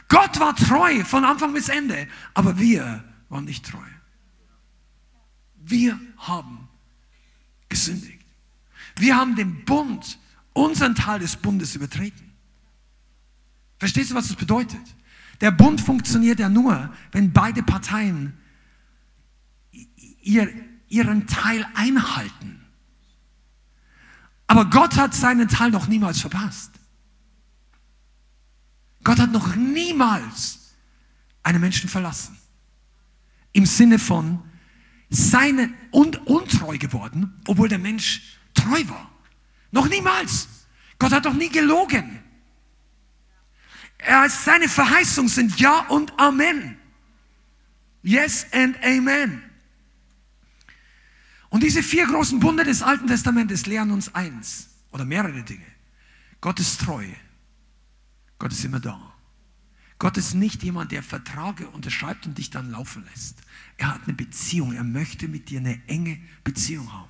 Gott war treu von Anfang bis Ende, aber wir waren nicht treu. Wir haben gesündigt. Wir haben den Bund, unseren Teil des Bundes übertreten. Verstehst du, was das bedeutet? Der Bund funktioniert ja nur, wenn beide Parteien ihr, ihren Teil einhalten. Aber Gott hat seinen Teil noch niemals verpasst. Gott hat noch niemals einen Menschen verlassen. Im Sinne von seine und untreu geworden, obwohl der Mensch treu war. Noch niemals. Gott hat doch nie gelogen. Er, seine Verheißungen sind Ja und Amen. Yes and Amen. Und diese vier großen Bunde des Alten Testamentes lehren uns eins oder mehrere Dinge. Gott ist treu. Gott ist immer da. Gott ist nicht jemand, der Verträge unterschreibt und dich dann laufen lässt. Er hat eine Beziehung. Er möchte mit dir eine enge Beziehung haben.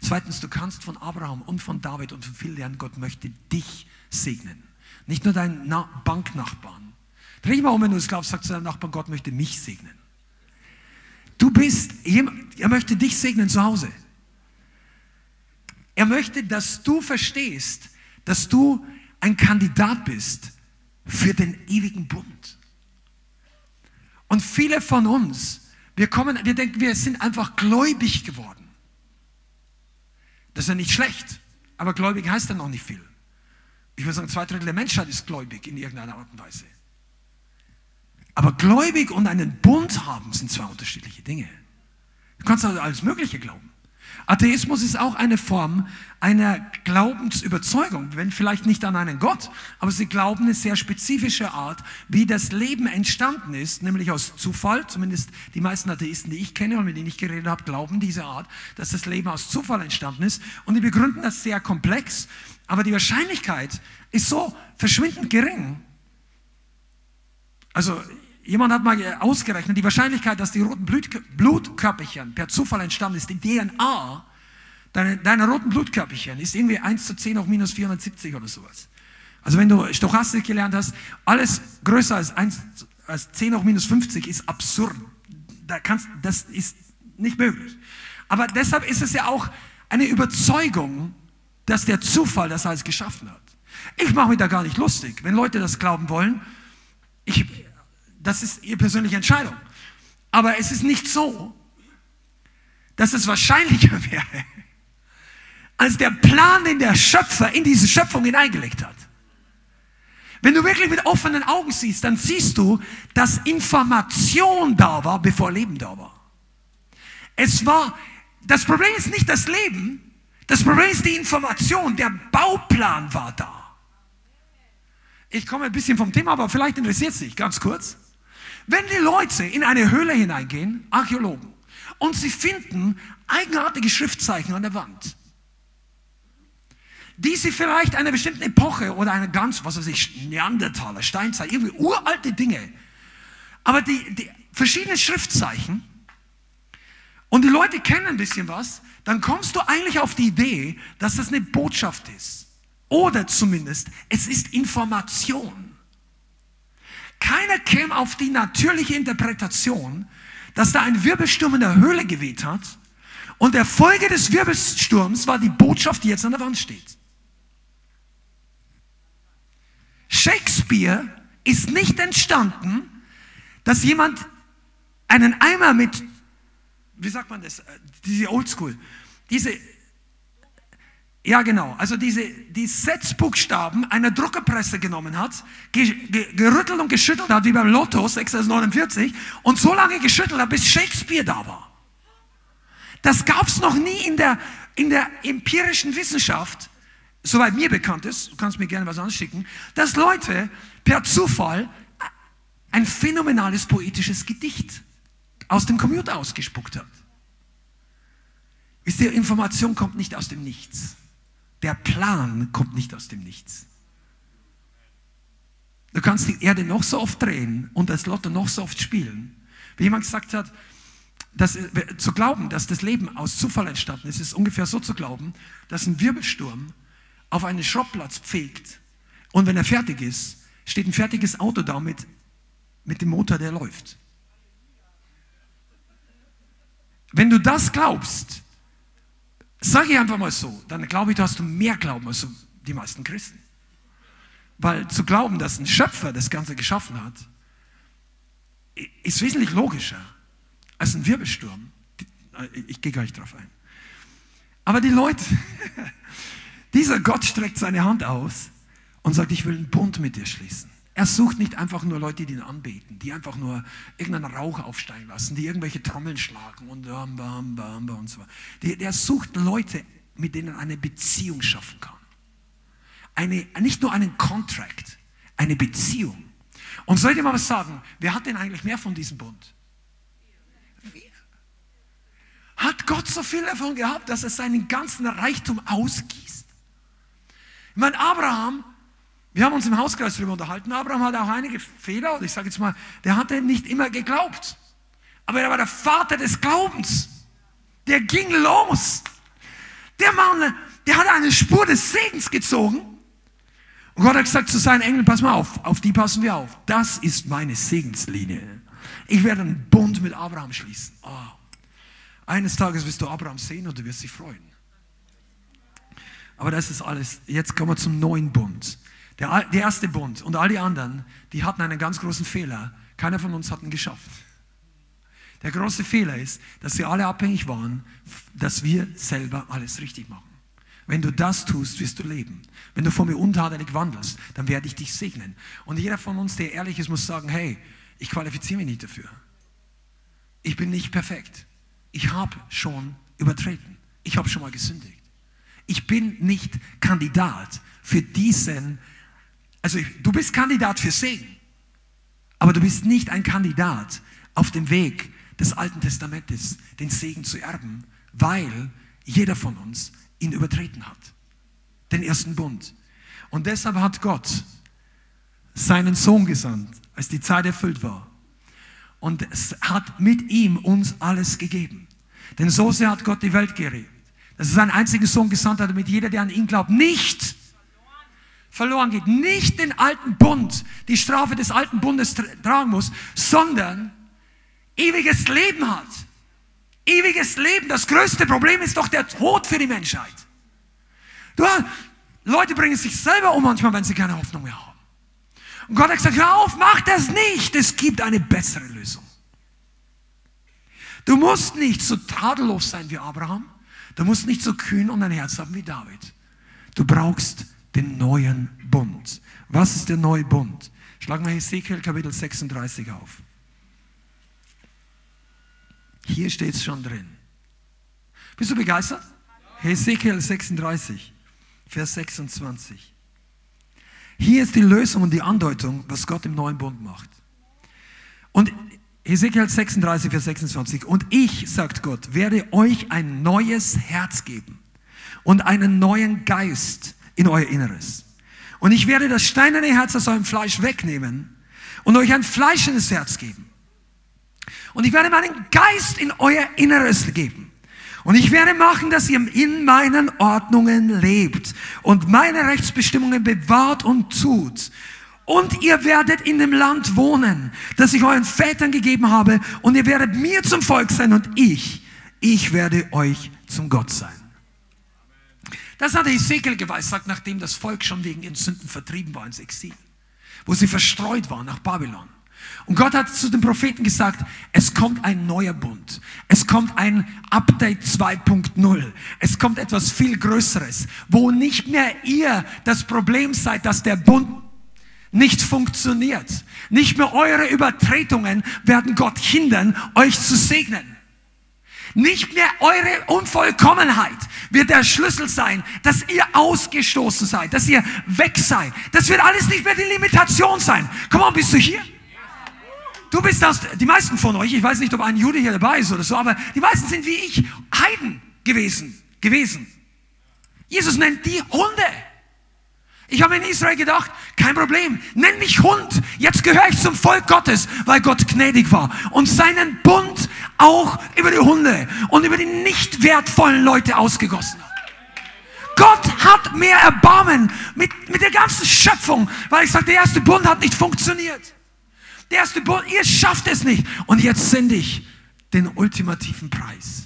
Zweitens, du kannst von Abraham und von David und von vielen lernen, Gott möchte dich segnen. Nicht nur deinen Banknachbarn. Dreh dich mal um, wenn du es glaubst, sag zu deinem Nachbarn, Gott möchte mich segnen. Du bist, er möchte dich segnen zu Hause. Er möchte, dass du verstehst, dass du ein Kandidat bist für den ewigen Bund. Und viele von uns, wir kommen, wir denken, wir sind einfach gläubig geworden. Das ist ja nicht schlecht, aber gläubig heißt ja noch nicht viel. Ich würde sagen, zwei Drittel der Menschheit ist gläubig in irgendeiner Art und Weise. Aber gläubig und einen Bund haben sind zwei unterschiedliche Dinge. Du kannst also alles Mögliche glauben. Atheismus ist auch eine Form einer Glaubensüberzeugung, wenn vielleicht nicht an einen Gott, aber sie glauben eine sehr spezifische Art, wie das Leben entstanden ist, nämlich aus Zufall. Zumindest die meisten Atheisten, die ich kenne und mit denen ich geredet habe, glauben diese Art, dass das Leben aus Zufall entstanden ist. Und die begründen das sehr komplex, aber die Wahrscheinlichkeit ist so verschwindend gering. Also Jemand hat mal ausgerechnet, die Wahrscheinlichkeit, dass die roten Blutkörperchen per Zufall entstanden ist, die DNA deiner, deiner roten Blutkörperchen, ist irgendwie 1 zu 10 hoch minus 470 oder sowas. Also wenn du Stochastik gelernt hast, alles größer als 1 als 10 hoch minus 50 ist absurd. Da kannst, das ist nicht möglich. Aber deshalb ist es ja auch eine Überzeugung, dass der Zufall das alles geschaffen hat. Ich mache mich da gar nicht lustig. Wenn Leute das glauben wollen, ich, das ist ihre persönliche Entscheidung. Aber es ist nicht so, dass es wahrscheinlicher wäre, als der Plan, den der Schöpfer in diese Schöpfung hineingelegt hat. Wenn du wirklich mit offenen Augen siehst, dann siehst du, dass Information da war, bevor Leben da war. Es war, das Problem ist nicht das Leben, das Problem ist die Information, der Bauplan war da. Ich komme ein bisschen vom Thema, aber vielleicht interessiert es dich ganz kurz. Wenn die Leute in eine Höhle hineingehen, Archäologen, und sie finden eigenartige Schriftzeichen an der Wand, die sie vielleicht einer bestimmten Epoche oder einer ganz, was weiß ich, Neandertaler, Steinzeit, irgendwie uralte Dinge, aber die, die verschiedenen Schriftzeichen, und die Leute kennen ein bisschen was, dann kommst du eigentlich auf die Idee, dass das eine Botschaft ist. Oder zumindest, es ist Information. Keiner käme auf die natürliche Interpretation, dass da ein Wirbelsturm in der Höhle geweht hat und der Folge des Wirbelsturms war die Botschaft, die jetzt an der Wand steht. Shakespeare ist nicht entstanden, dass jemand einen Eimer mit, wie sagt man das, diese Oldschool, diese ja, genau. Also diese, die Setzbuchstaben einer Druckerpresse genommen hat, ge, ge, gerüttelt und geschüttelt hat, wie beim Lotto 649, und so lange geschüttelt hat, bis Shakespeare da war. Das gab es noch nie in der, in der empirischen Wissenschaft, soweit mir bekannt ist, du kannst mir gerne was anschicken, dass Leute per Zufall ein phänomenales poetisches Gedicht aus dem Computer ausgespuckt hat. Wisst ihr, Information kommt nicht aus dem Nichts. Der Plan kommt nicht aus dem Nichts. Du kannst die Erde noch so oft drehen und das Lotto noch so oft spielen. Wie jemand gesagt hat, dass, zu glauben, dass das Leben aus Zufall entstanden ist, ist ungefähr so zu glauben, dass ein Wirbelsturm auf einen Schrottplatz pflegt und wenn er fertig ist, steht ein fertiges Auto da mit mit dem Motor, der läuft. Wenn du das glaubst, sage ich einfach mal so, dann glaube ich, du hast du mehr Glauben als die meisten Christen. Weil zu glauben, dass ein Schöpfer das Ganze geschaffen hat, ist wesentlich logischer als ein Wirbelsturm. Ich gehe gar nicht drauf ein. Aber die Leute, dieser Gott streckt seine Hand aus und sagt, ich will einen Bund mit dir schließen. Er sucht nicht einfach nur Leute, die ihn anbeten, die einfach nur irgendeinen Rauch aufsteigen lassen, die irgendwelche Trommeln schlagen und bam, bam, bam, bam und so weiter. Der sucht Leute, mit denen er eine Beziehung schaffen kann. Eine, nicht nur einen Contract, eine Beziehung. Und soll ich dir mal was sagen? Wer hat denn eigentlich mehr von diesem Bund? Wir. Hat Gott so viel davon gehabt, dass er seinen ganzen Reichtum ausgießt? Ich meine, Abraham wir haben uns im Hauskreis darüber unterhalten. Abraham hatte auch einige Fehler, und ich sage jetzt mal, der hatte nicht immer geglaubt. Aber er war der Vater des Glaubens. Der ging los. Der Mann, der hat eine Spur des Segens gezogen. Und Gott hat gesagt zu seinen Engeln, pass mal auf, auf die passen wir auf. Das ist meine Segenslinie. Ich werde einen Bund mit Abraham schließen. Oh. Eines Tages wirst du Abraham sehen und du wirst dich freuen. Aber das ist alles. Jetzt kommen wir zum neuen Bund. Der, der erste Bund und all die anderen, die hatten einen ganz großen Fehler. Keiner von uns hat ihn geschafft. Der große Fehler ist, dass sie alle abhängig waren, dass wir selber alles richtig machen. Wenn du das tust, wirst du leben. Wenn du vor mir untadelig wandelst, dann werde ich dich segnen. Und jeder von uns, der ehrlich ist, muss sagen, hey, ich qualifiziere mich nicht dafür. Ich bin nicht perfekt. Ich habe schon übertreten. Ich habe schon mal gesündigt. Ich bin nicht Kandidat für diesen also du bist Kandidat für Segen, aber du bist nicht ein Kandidat auf dem Weg des Alten Testamentes, den Segen zu erben, weil jeder von uns ihn übertreten hat. Den ersten Bund. Und deshalb hat Gott seinen Sohn gesandt, als die Zeit erfüllt war. Und es hat mit ihm uns alles gegeben. Denn so sehr hat Gott die Welt geredet, dass er seinen einzigen Sohn gesandt hat, damit jeder, der an ihn glaubt, nicht verloren geht, nicht den alten Bund, die Strafe des alten Bundes tragen muss, sondern ewiges Leben hat. Ewiges Leben. Das größte Problem ist doch der Tod für die Menschheit. Du, Leute bringen sich selber um manchmal, wenn sie keine Hoffnung mehr haben. Und Gott hat gesagt, hör auf, mach das nicht. Es gibt eine bessere Lösung. Du musst nicht so tadellos sein wie Abraham. Du musst nicht so kühn und ein Herz haben wie David. Du brauchst den neuen Bund. Was ist der neue Bund? Schlagen wir Ezekiel Kapitel 36 auf. Hier steht es schon drin. Bist du begeistert? Ezekiel 36, Vers 26. Hier ist die Lösung und die Andeutung, was Gott im neuen Bund macht. Und Ezekiel 36, Vers 26. Und ich, sagt Gott, werde euch ein neues Herz geben und einen neuen Geist in euer Inneres. Und ich werde das steinerne Herz aus eurem Fleisch wegnehmen und euch ein fleischendes Herz geben. Und ich werde meinen Geist in euer Inneres geben. Und ich werde machen, dass ihr in meinen Ordnungen lebt und meine Rechtsbestimmungen bewahrt und tut. Und ihr werdet in dem Land wohnen, das ich euren Vätern gegeben habe. Und ihr werdet mir zum Volk sein und ich, ich werde euch zum Gott sein. Das hat Ezekiel geweissagt, nachdem das Volk schon wegen ihren Sünden vertrieben war ins Exil, wo sie verstreut waren nach Babylon. Und Gott hat zu den Propheten gesagt, es kommt ein neuer Bund. Es kommt ein Update 2.0. Es kommt etwas viel Größeres, wo nicht mehr ihr das Problem seid, dass der Bund nicht funktioniert. Nicht mehr eure Übertretungen werden Gott hindern, euch zu segnen. Nicht mehr eure Unvollkommenheit wird der Schlüssel sein, dass ihr ausgestoßen seid, dass ihr weg seid. Das wird alles nicht mehr die Limitation sein. Komm mal, bist du hier? Du bist das, die meisten von euch, ich weiß nicht, ob ein Jude hier dabei ist oder so, aber die meisten sind wie ich Heiden gewesen, gewesen. Jesus nennt die Hunde. Ich habe in Israel gedacht, kein Problem, nenn mich Hund. Jetzt gehöre ich zum Volk Gottes, weil Gott gnädig war und seinen Bund auch über die Hunde und über die nicht wertvollen Leute ausgegossen hat. Gott hat mehr Erbarmen mit, mit der ganzen Schöpfung, weil ich sage, der erste Bund hat nicht funktioniert. Der erste Bund, ihr schafft es nicht. Und jetzt sende ich den ultimativen Preis.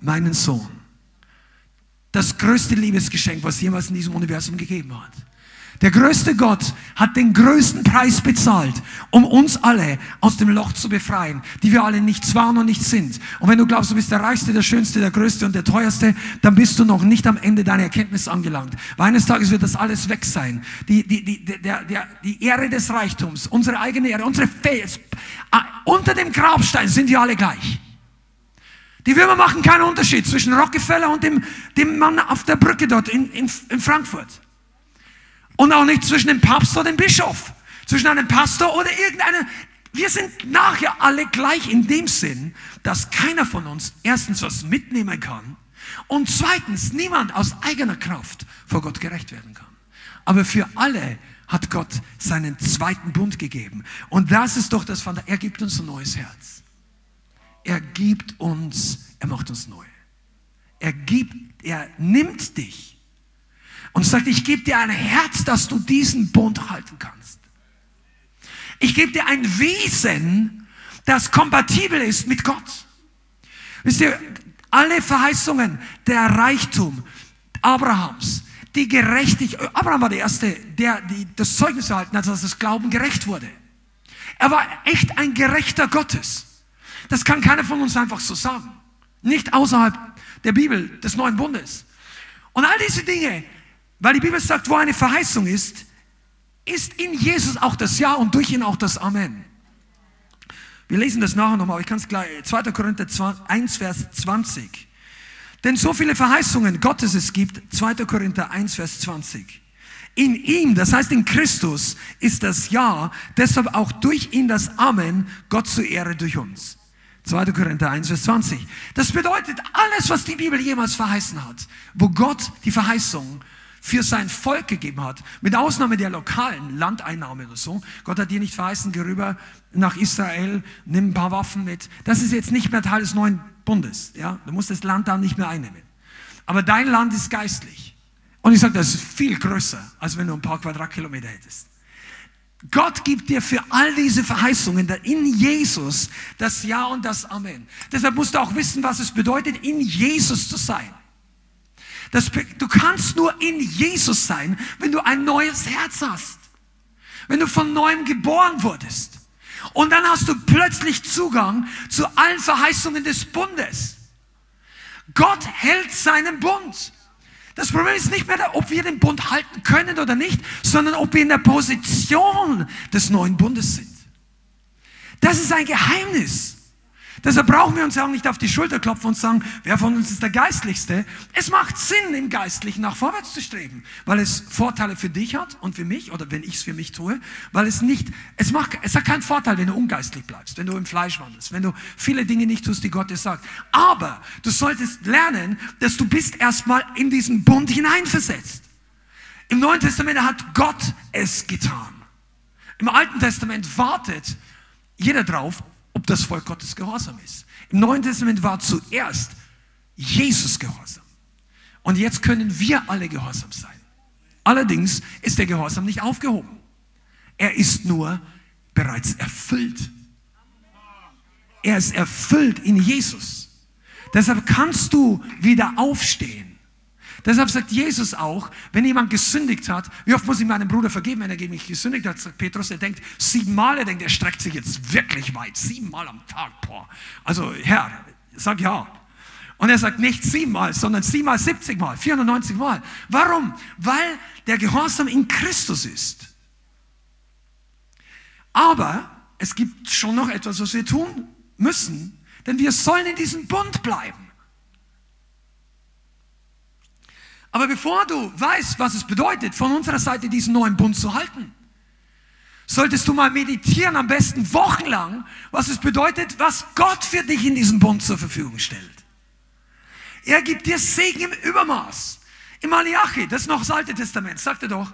Meinen Sohn. Das größte Liebesgeschenk, was jemals in diesem Universum gegeben hat. Der größte Gott hat den größten Preis bezahlt, um uns alle aus dem Loch zu befreien, die wir alle nichts waren und nichts sind. Und wenn du glaubst, du bist der Reichste, der Schönste, der Größte und der Teuerste, dann bist du noch nicht am Ende deiner Erkenntnis angelangt. Weil eines Tages wird das alles weg sein. Die, die, die, der, der, die Ehre des Reichtums, unsere eigene Ehre, unsere Fels, ah, unter dem Grabstein sind wir alle gleich. Die Würmer machen keinen Unterschied zwischen Rockefeller und dem, dem Mann auf der Brücke dort in, in, in Frankfurt. Und auch nicht zwischen dem Papst oder dem Bischof, zwischen einem Pastor oder irgendeiner. Wir sind nachher alle gleich in dem Sinn, dass keiner von uns erstens was mitnehmen kann und zweitens niemand aus eigener Kraft vor Gott gerecht werden kann. Aber für alle hat Gott seinen zweiten Bund gegeben. Und das ist doch das von der, er gibt uns ein neues Herz. Er gibt uns, er macht uns neu. Er gibt, er nimmt dich und sagt, ich gebe dir ein Herz, dass du diesen Bund halten kannst. Ich gebe dir ein Wesen, das kompatibel ist mit Gott. Wisst ihr, alle Verheißungen, der Reichtum Abrahams, die Gerechtigkeit, Abraham war der Erste, der die, das Zeugnis erhalten hat, dass das Glauben gerecht wurde. Er war echt ein Gerechter Gottes. Das kann keiner von uns einfach so sagen. Nicht außerhalb der Bibel, des Neuen Bundes. Und all diese Dinge weil die Bibel sagt, wo eine Verheißung ist, ist in Jesus auch das Ja und durch ihn auch das Amen. Wir lesen das nachher nochmal, aber ich kann es gleich. 2. Korinther 1, Vers 20. Denn so viele Verheißungen Gottes es gibt, 2. Korinther 1, Vers 20. In ihm, das heißt in Christus, ist das Ja, deshalb auch durch ihn das Amen, Gott zur Ehre durch uns. 2. Korinther 1, Vers 20. Das bedeutet, alles, was die Bibel jemals verheißen hat, wo Gott die Verheißung für sein Volk gegeben hat, mit Ausnahme der lokalen Landeinnahme oder so. Gott hat dir nicht verheißen, geh rüber nach Israel, nimm ein paar Waffen mit. Das ist jetzt nicht mehr Teil des neuen Bundes. Ja? Du musst das Land dann nicht mehr einnehmen. Aber dein Land ist geistlich. Und ich sage, das ist viel größer, als wenn du ein paar Quadratkilometer hättest. Gott gibt dir für all diese Verheißungen in Jesus das Ja und das Amen. Deshalb musst du auch wissen, was es bedeutet, in Jesus zu sein. Das, du kannst nur in Jesus sein, wenn du ein neues Herz hast. Wenn du von neuem geboren wurdest. Und dann hast du plötzlich Zugang zu allen Verheißungen des Bundes. Gott hält seinen Bund. Das Problem ist nicht mehr, ob wir den Bund halten können oder nicht, sondern ob wir in der Position des neuen Bundes sind. Das ist ein Geheimnis. Deshalb brauchen wir uns auch nicht auf die Schulter klopfen und sagen, wer von uns ist der Geistlichste. Es macht Sinn, im Geistlichen nach vorwärts zu streben, weil es Vorteile für dich hat und für mich, oder wenn ich es für mich tue, weil es nicht, es macht, es hat keinen Vorteil, wenn du ungeistlich bleibst, wenn du im Fleisch wandelst, wenn du viele Dinge nicht tust, die Gott dir sagt. Aber du solltest lernen, dass du bist erstmal in diesen Bund hineinversetzt. Im Neuen Testament hat Gott es getan. Im Alten Testament wartet jeder drauf, ob das Volk Gottes gehorsam ist. Im Neuen Testament war zuerst Jesus gehorsam. Und jetzt können wir alle gehorsam sein. Allerdings ist der Gehorsam nicht aufgehoben. Er ist nur bereits erfüllt. Er ist erfüllt in Jesus. Deshalb kannst du wieder aufstehen Deshalb sagt Jesus auch, wenn jemand gesündigt hat, wie oft muss ich meinem Bruder vergeben, wenn er gegen mich gesündigt hat, sagt Petrus, er denkt siebenmal, er denkt, er streckt sich jetzt wirklich weit, siebenmal am Tag, boah. Also Herr, sag ja. Und er sagt nicht siebenmal, sondern siebenmal, siebzigmal, 490 Mal. Warum? Weil der Gehorsam in Christus ist. Aber es gibt schon noch etwas, was wir tun müssen, denn wir sollen in diesem Bund bleiben. Aber bevor du weißt, was es bedeutet, von unserer Seite diesen neuen Bund zu halten, solltest du mal meditieren, am besten wochenlang, was es bedeutet, was Gott für dich in diesem Bund zur Verfügung stellt. Er gibt dir Segen im Übermaß. Im Malachi, das ist noch das Alte Testament, sagt er doch,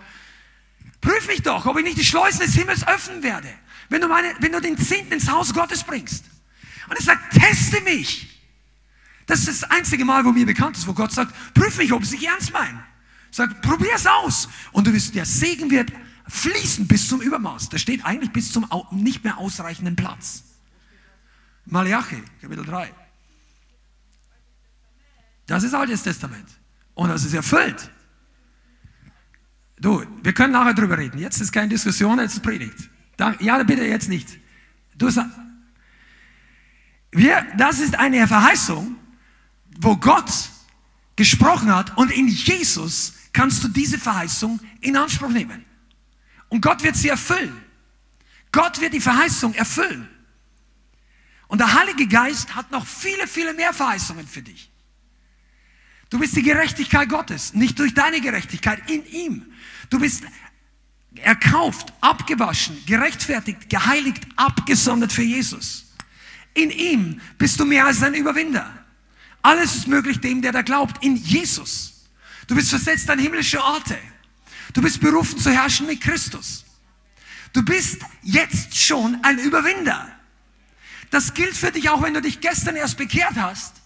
prüf mich doch, ob ich nicht die Schleusen des Himmels öffnen werde, wenn du, meine, wenn du den Zehnten ins Haus Gottes bringst. Und er sagt, teste mich. Das ist das einzige Mal, wo mir bekannt ist, wo Gott sagt, prüf mich, ob sie ernst meinen. Sag, probier's aus. Und du wirst, der Segen wird fließen bis zum Übermaß. Da steht eigentlich bis zum nicht mehr ausreichenden Platz. Malachi, Kapitel 3. Das ist Altes Testament. Und das ist erfüllt. Du, wir können nachher drüber reden. Jetzt ist keine Diskussion, jetzt ist Predigt. Ja, bitte jetzt nicht. Du wir, das ist eine Verheißung, wo Gott gesprochen hat und in Jesus kannst du diese Verheißung in Anspruch nehmen. Und Gott wird sie erfüllen. Gott wird die Verheißung erfüllen. Und der Heilige Geist hat noch viele, viele mehr Verheißungen für dich. Du bist die Gerechtigkeit Gottes, nicht durch deine Gerechtigkeit, in ihm. Du bist erkauft, abgewaschen, gerechtfertigt, geheiligt, abgesondert für Jesus. In ihm bist du mehr als ein Überwinder. Alles ist möglich dem, der da glaubt, in Jesus. Du bist versetzt an himmlische Orte. Du bist berufen zu herrschen mit Christus. Du bist jetzt schon ein Überwinder. Das gilt für dich auch, wenn du dich gestern erst bekehrt hast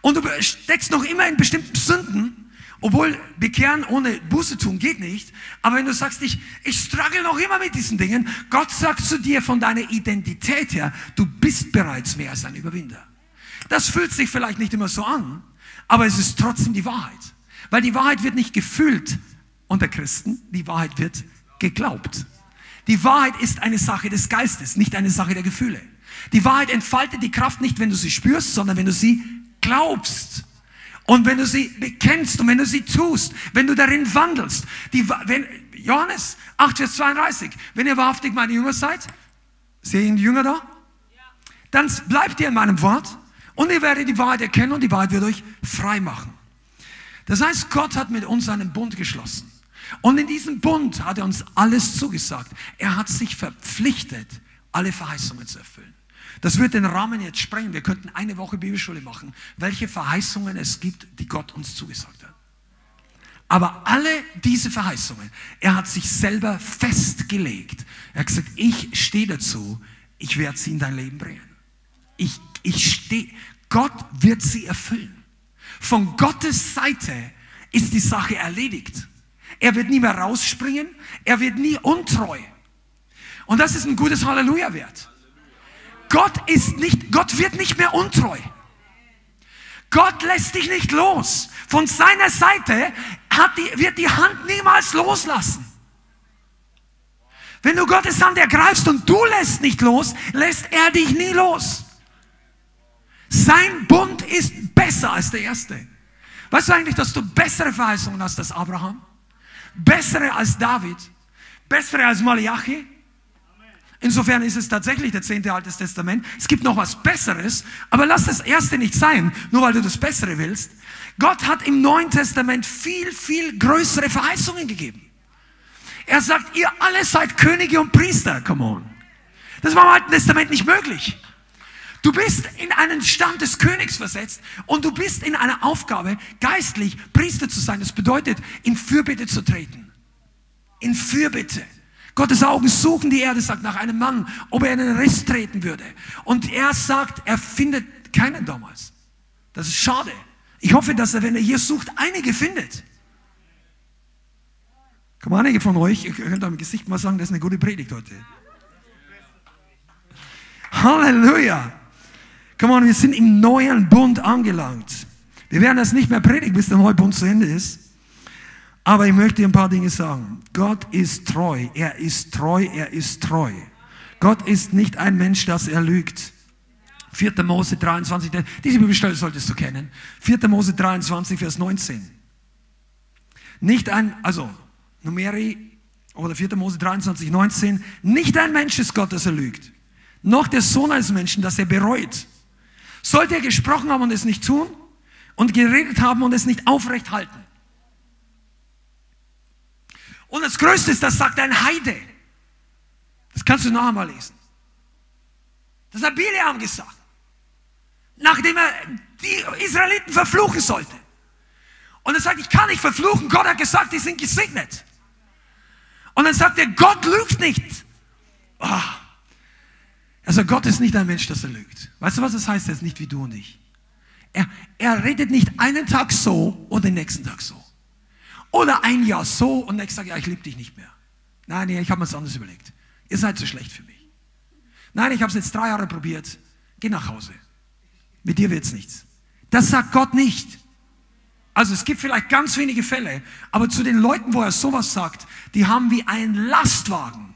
und du steckst noch immer in bestimmten Sünden, obwohl bekehren ohne Buße tun geht nicht. Aber wenn du sagst, ich, ich struggle noch immer mit diesen Dingen, Gott sagt zu dir von deiner Identität her, du bist bereits mehr als ein Überwinder. Das fühlt sich vielleicht nicht immer so an, aber es ist trotzdem die Wahrheit. Weil die Wahrheit wird nicht gefühlt unter Christen, die Wahrheit wird geglaubt. Die Wahrheit ist eine Sache des Geistes, nicht eine Sache der Gefühle. Die Wahrheit entfaltet die Kraft nicht, wenn du sie spürst, sondern wenn du sie glaubst. Und wenn du sie bekennst und wenn du sie tust, wenn du darin wandelst. Die, wenn, Johannes 8, Vers 32, wenn ihr wahrhaftig meine Jünger seid, sehen die Jünger da? Dann bleibt ihr in meinem Wort und ihr werdet die Wahrheit erkennen und die Wahrheit wird euch frei machen. Das heißt, Gott hat mit uns einen Bund geschlossen. Und in diesem Bund hat er uns alles zugesagt. Er hat sich verpflichtet, alle Verheißungen zu erfüllen. Das wird den Rahmen jetzt sprengen. Wir könnten eine Woche Bibelschule machen, welche Verheißungen es gibt, die Gott uns zugesagt hat. Aber alle diese Verheißungen, er hat sich selber festgelegt. Er hat gesagt, ich stehe dazu, ich werde sie in dein Leben bringen. Ich, ich stehe, Gott wird sie erfüllen. Von Gottes Seite ist die Sache erledigt. Er wird nie mehr rausspringen, er wird nie untreu. Und das ist ein gutes Halleluja wert. Gott ist nicht, Gott wird nicht mehr untreu. Gott lässt dich nicht los. Von seiner Seite die, wird die Hand niemals loslassen. Wenn du Gottes Hand ergreifst und du lässt nicht los, lässt er dich nie los. Sein Bund ist besser als der erste. Weißt du eigentlich, dass du bessere Verheißungen hast als Abraham? Bessere als David? Bessere als Malachi? Insofern ist es tatsächlich der zehnte Altes Testament. Es gibt noch was Besseres, aber lass das erste nicht sein, nur weil du das Bessere willst. Gott hat im Neuen Testament viel, viel größere Verheißungen gegeben. Er sagt, ihr alle seid Könige und Priester. Come on. Das war im Alten Testament nicht möglich. Du bist in einen Stand des Königs versetzt und du bist in einer Aufgabe, geistlich Priester zu sein. Das bedeutet, in Fürbitte zu treten. In Fürbitte. Gottes Augen suchen die Erde, sagt nach einem Mann, ob er in einen Riss treten würde. Und er sagt, er findet keinen damals. Das ist schade. Ich hoffe, dass er, wenn er hier sucht, einige findet. Komm, einige von euch, ihr könnt am Gesicht mal sagen, das ist eine gute Predigt heute. Halleluja. Komm on, wir sind im neuen Bund angelangt. Wir werden das nicht mehr predigen, bis der neue Bund zu Ende ist. Aber ich möchte dir ein paar Dinge sagen. Gott ist treu. Er ist treu. Er ist treu. Gott ist nicht ein Mensch, dass er lügt. 4. Mose 23, diese Bibelstelle solltest du kennen. 4. Mose 23, Vers 19. Nicht ein, also, Numeri, oder 4. Mose 23, 19. Nicht ein Mensch ist Gott, dass er lügt. Noch der Sohn eines Menschen, dass er bereut. Sollte er gesprochen haben und es nicht tun und geredet haben und es nicht aufrecht halten. Und das Größte ist, das sagt ein Heide. Das kannst du noch einmal lesen. Das hat Bileam gesagt. Nachdem er die Israeliten verfluchen sollte. Und er sagt, ich kann nicht verfluchen. Gott hat gesagt, die sind gesegnet. Und dann sagt er, Gott lügt nicht. Oh. Also Gott ist nicht ein Mensch, dass er lügt. Weißt du, was das heißt? Er ist nicht wie du und ich. Er, er redet nicht einen Tag so und den nächsten Tag so. Oder ein Jahr so und nächstes Tag, ja, ich liebe dich nicht mehr. Nein, nee, ich habe mir das anders überlegt. Ihr seid zu schlecht für mich. Nein, ich habe es jetzt drei Jahre probiert. Geh nach Hause. Mit dir wird's nichts. Das sagt Gott nicht. Also es gibt vielleicht ganz wenige Fälle, aber zu den Leuten, wo er sowas sagt, die haben wie ein Lastwagen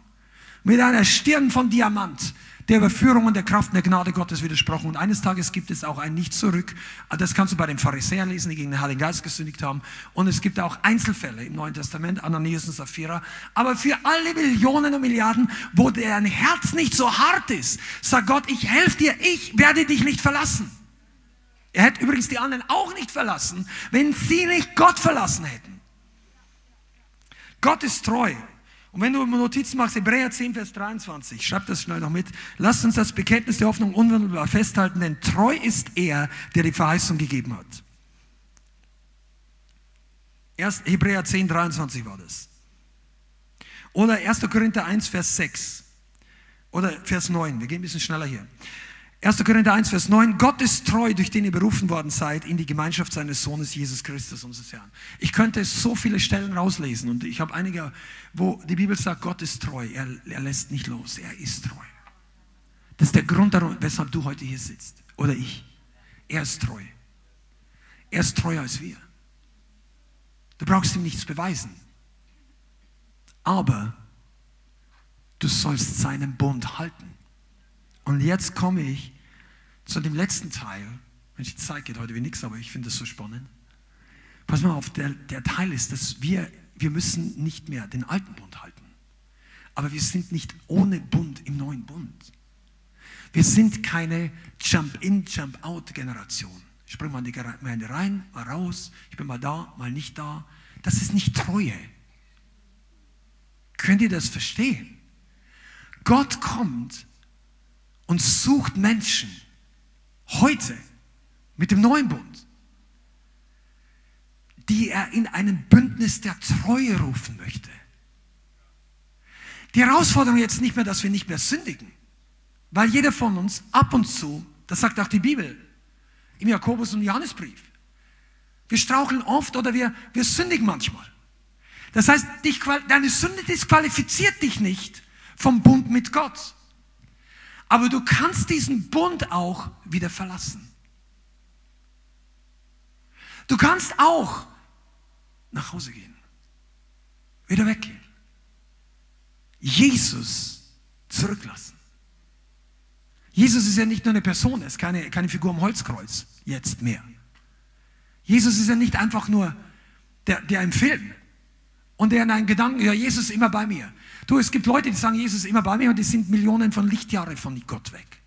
mit einer Stirn von Diamant der Überführung und der Kraft und der Gnade Gottes widersprochen. Und eines Tages gibt es auch ein Nicht zurück. Das kannst du bei den Pharisäern lesen, die gegen den Heiligen Geist gesündigt haben. Und es gibt auch Einzelfälle im Neuen Testament, Ananias und Sapphira. Aber für alle Millionen und Milliarden, wo dein Herz nicht so hart ist, sagt Gott, ich helfe dir, ich werde dich nicht verlassen. Er hätte übrigens die anderen auch nicht verlassen, wenn sie nicht Gott verlassen hätten. Gott ist treu. Und wenn du Notizen machst, Hebräer 10, Vers 23, schreib das schnell noch mit. Lasst uns das Bekenntnis der Hoffnung unmittelbar festhalten, denn treu ist er, der die Verheißung gegeben hat. Erst Hebräer 10, 23 war das. Oder 1. Korinther 1, Vers 6. Oder Vers 9. Wir gehen ein bisschen schneller hier. 1. Korinther 1, Vers 9. Gott ist treu, durch den ihr berufen worden seid, in die Gemeinschaft seines Sohnes Jesus Christus, unseres Herrn. Ich könnte so viele Stellen rauslesen und ich habe einige, wo die Bibel sagt, Gott ist treu. Er, er lässt nicht los. Er ist treu. Das ist der Grund, weshalb du heute hier sitzt. Oder ich. Er ist treu. Er ist treuer als wir. Du brauchst ihm nichts beweisen. Aber du sollst seinen Bund halten. Und jetzt komme ich zu dem letzten Teil. Wenn ich die Zeit geht heute wie nichts, aber ich finde das so spannend. Pass mal auf, der, der Teil ist, dass wir, wir müssen nicht mehr den alten Bund halten. Aber wir sind nicht ohne Bund im neuen Bund. Wir sind keine Jump-in, Jump-out-Generation. Ich springe mal in die Gemeinde rein, mal raus, ich bin mal da, mal nicht da. Das ist nicht Treue. Könnt ihr das verstehen? Gott kommt und sucht Menschen heute mit dem neuen Bund, die er in einem Bündnis der Treue rufen möchte. Die Herausforderung jetzt nicht mehr, dass wir nicht mehr sündigen, weil jeder von uns ab und zu, das sagt auch die Bibel im Jakobus- und Johannesbrief, wir straucheln oft oder wir, wir sündigen manchmal. Das heißt, dich, deine Sünde disqualifiziert dich nicht vom Bund mit Gott. Aber du kannst diesen Bund auch wieder verlassen. Du kannst auch nach Hause gehen, wieder weggehen, Jesus zurücklassen. Jesus ist ja nicht nur eine Person, er ist keine, keine Figur am Holzkreuz, jetzt mehr. Jesus ist ja nicht einfach nur der, der im Film und der in einen Gedanken, ja, Jesus ist immer bei mir. Du, es gibt Leute, die sagen, Jesus ist immer bei mir und die sind Millionen von Lichtjahre von Gott weg.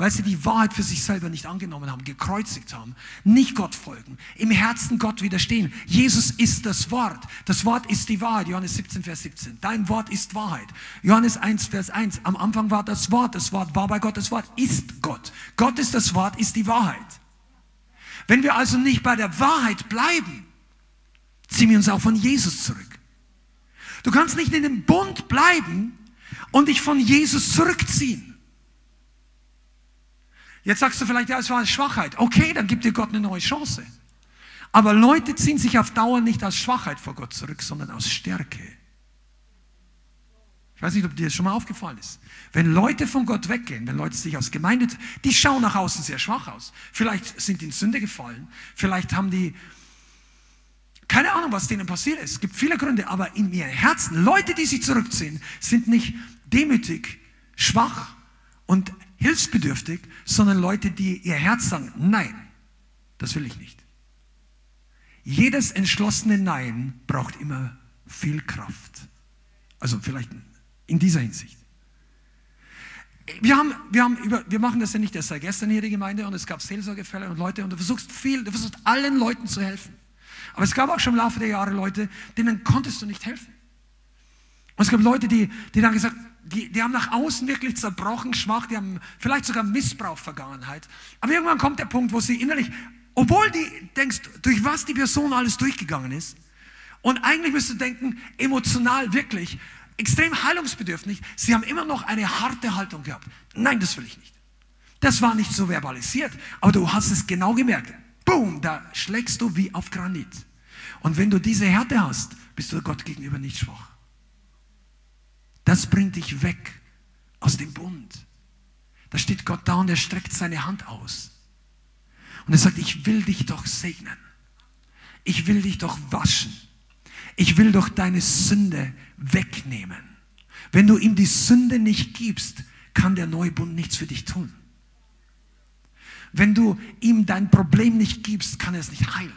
Weil sie die Wahrheit für sich selber nicht angenommen haben, gekreuzigt haben, nicht Gott folgen, im Herzen Gott widerstehen. Jesus ist das Wort. Das Wort ist die Wahrheit. Johannes 17, Vers 17. Dein Wort ist Wahrheit. Johannes 1, Vers 1. Am Anfang war das Wort. Das Wort war bei Gott. Das Wort ist Gott. Gott ist das Wort, ist die Wahrheit. Wenn wir also nicht bei der Wahrheit bleiben, ziehen wir uns auch von Jesus zurück. Du kannst nicht in dem Bund bleiben und dich von Jesus zurückziehen. Jetzt sagst du vielleicht, ja, es war eine Schwachheit. Okay, dann gibt dir Gott eine neue Chance. Aber Leute ziehen sich auf Dauer nicht aus Schwachheit vor Gott zurück, sondern aus Stärke. Ich weiß nicht, ob dir das schon mal aufgefallen ist. Wenn Leute von Gott weggehen, wenn Leute sich aus Gemeinde, die schauen nach außen sehr schwach aus. Vielleicht sind die in Sünde gefallen, vielleicht haben die keine Ahnung, was denen passiert ist. Es gibt viele Gründe, aber in ihrem Herzen, Leute, die sich zurückziehen, sind nicht demütig, schwach und hilfsbedürftig, sondern Leute, die ihr Herz sagen, nein, das will ich nicht. Jedes entschlossene Nein braucht immer viel Kraft. Also vielleicht in dieser Hinsicht. Wir, haben, wir, haben über, wir machen das ja nicht erst seit gestern hier die Gemeinde und es gab Seelsorgefälle und Leute und du versuchst viel, du versuchst allen Leuten zu helfen. Aber es gab auch schon im Laufe der Jahre Leute, denen konntest du nicht helfen. Und es gab Leute, die, die dann gesagt, die, die haben nach außen wirklich zerbrochen, schwach, die haben vielleicht sogar Missbrauch, Vergangenheit. Aber irgendwann kommt der Punkt, wo sie innerlich, obwohl du denkst, durch was die Person alles durchgegangen ist, und eigentlich müsstest du denken, emotional wirklich, extrem heilungsbedürftig, sie haben immer noch eine harte Haltung gehabt. Nein, das will ich nicht. Das war nicht so verbalisiert, aber du hast es genau gemerkt boom, da schlägst du wie auf Granit. Und wenn du diese Härte hast, bist du Gott gegenüber nicht schwach. das bringt dich weg aus dem Bund. Da steht Gott da und er streckt seine Hand aus. Und er sagt, ich will dich doch segnen. Ich will dich doch waschen. Ich will doch deine Sünde wegnehmen. Wenn du ihm die Sünde nicht gibst, kann der neue Bund nichts für dich tun. Wenn du ihm dein Problem nicht gibst, kann er es nicht heilen.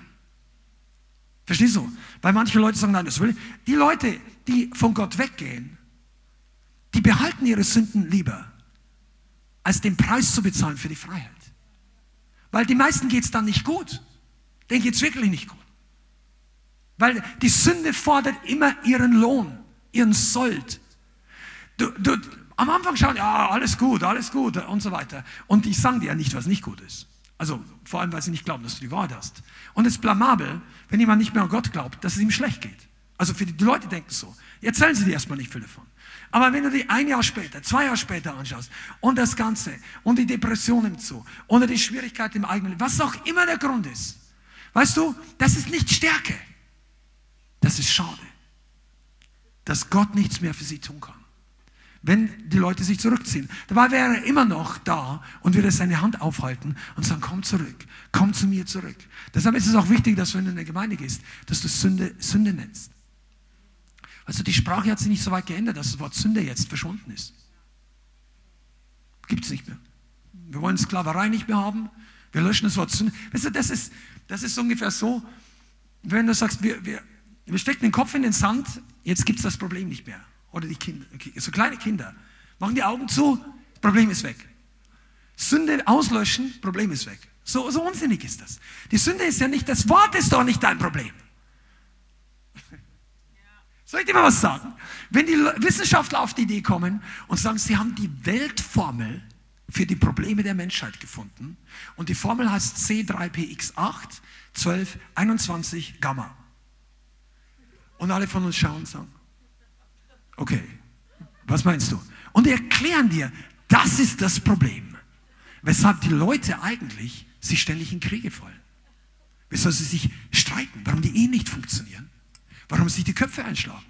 Verstehst du? Weil manche Leute sagen, nein, das will ich. Die Leute, die von Gott weggehen, die behalten ihre Sünden lieber, als den Preis zu bezahlen für die Freiheit. Weil die meisten geht es dann nicht gut. Denen geht es wirklich nicht gut. Weil die Sünde fordert immer ihren Lohn, ihren Sold. Du, du, am Anfang schauen, ja, alles gut, alles gut und so weiter. Und die sagen dir ja nicht, was nicht gut ist. Also vor allem, weil sie nicht glauben, dass du die Wahrheit hast. Und es ist blamabel, wenn jemand nicht mehr an Gott glaubt, dass es ihm schlecht geht. Also für die, die Leute denken so. Erzählen sie dir erstmal nicht viel davon. Aber wenn du die ein Jahr später, zwei Jahre später anschaust und das Ganze und die Depression nimmt zu oder die Schwierigkeit im eigenen was auch immer der Grund ist, weißt du, das ist nicht Stärke. Das ist schade, dass Gott nichts mehr für sie tun kann. Wenn die Leute sich zurückziehen. Dabei wäre er immer noch da und würde seine Hand aufhalten und sagen, komm zurück, komm zu mir zurück. Deshalb ist es auch wichtig, dass wenn du in eine Gemeinde gehst, dass du Sünde Sünde nennst. Also die Sprache hat sich nicht so weit geändert, dass das Wort Sünde jetzt verschwunden ist. Gibt es nicht mehr. Wir wollen Sklaverei nicht mehr haben. Wir löschen das Wort Sünde. Weißt du, das ist, das ist ungefähr so, wenn du sagst, wir, wir, wir stecken den Kopf in den Sand, jetzt gibt es das Problem nicht mehr. Oder die Kinder, so kleine Kinder, machen die Augen zu, Problem ist weg. Sünde auslöschen, Problem ist weg. So, so unsinnig ist das. Die Sünde ist ja nicht, das Wort ist doch nicht dein Problem. Soll ich dir mal was sagen? Wenn die Wissenschaftler auf die Idee kommen und sagen, sie haben die Weltformel für die Probleme der Menschheit gefunden und die Formel heißt C3PX8 12 21 Gamma. Und alle von uns schauen und sagen, okay, was meinst du? Und erklären dir, das ist das Problem, weshalb die Leute eigentlich sich ständig in Kriege fallen. Weshalb sie sich streiten, warum die Ehen nicht funktionieren, warum sich die Köpfe einschlagen.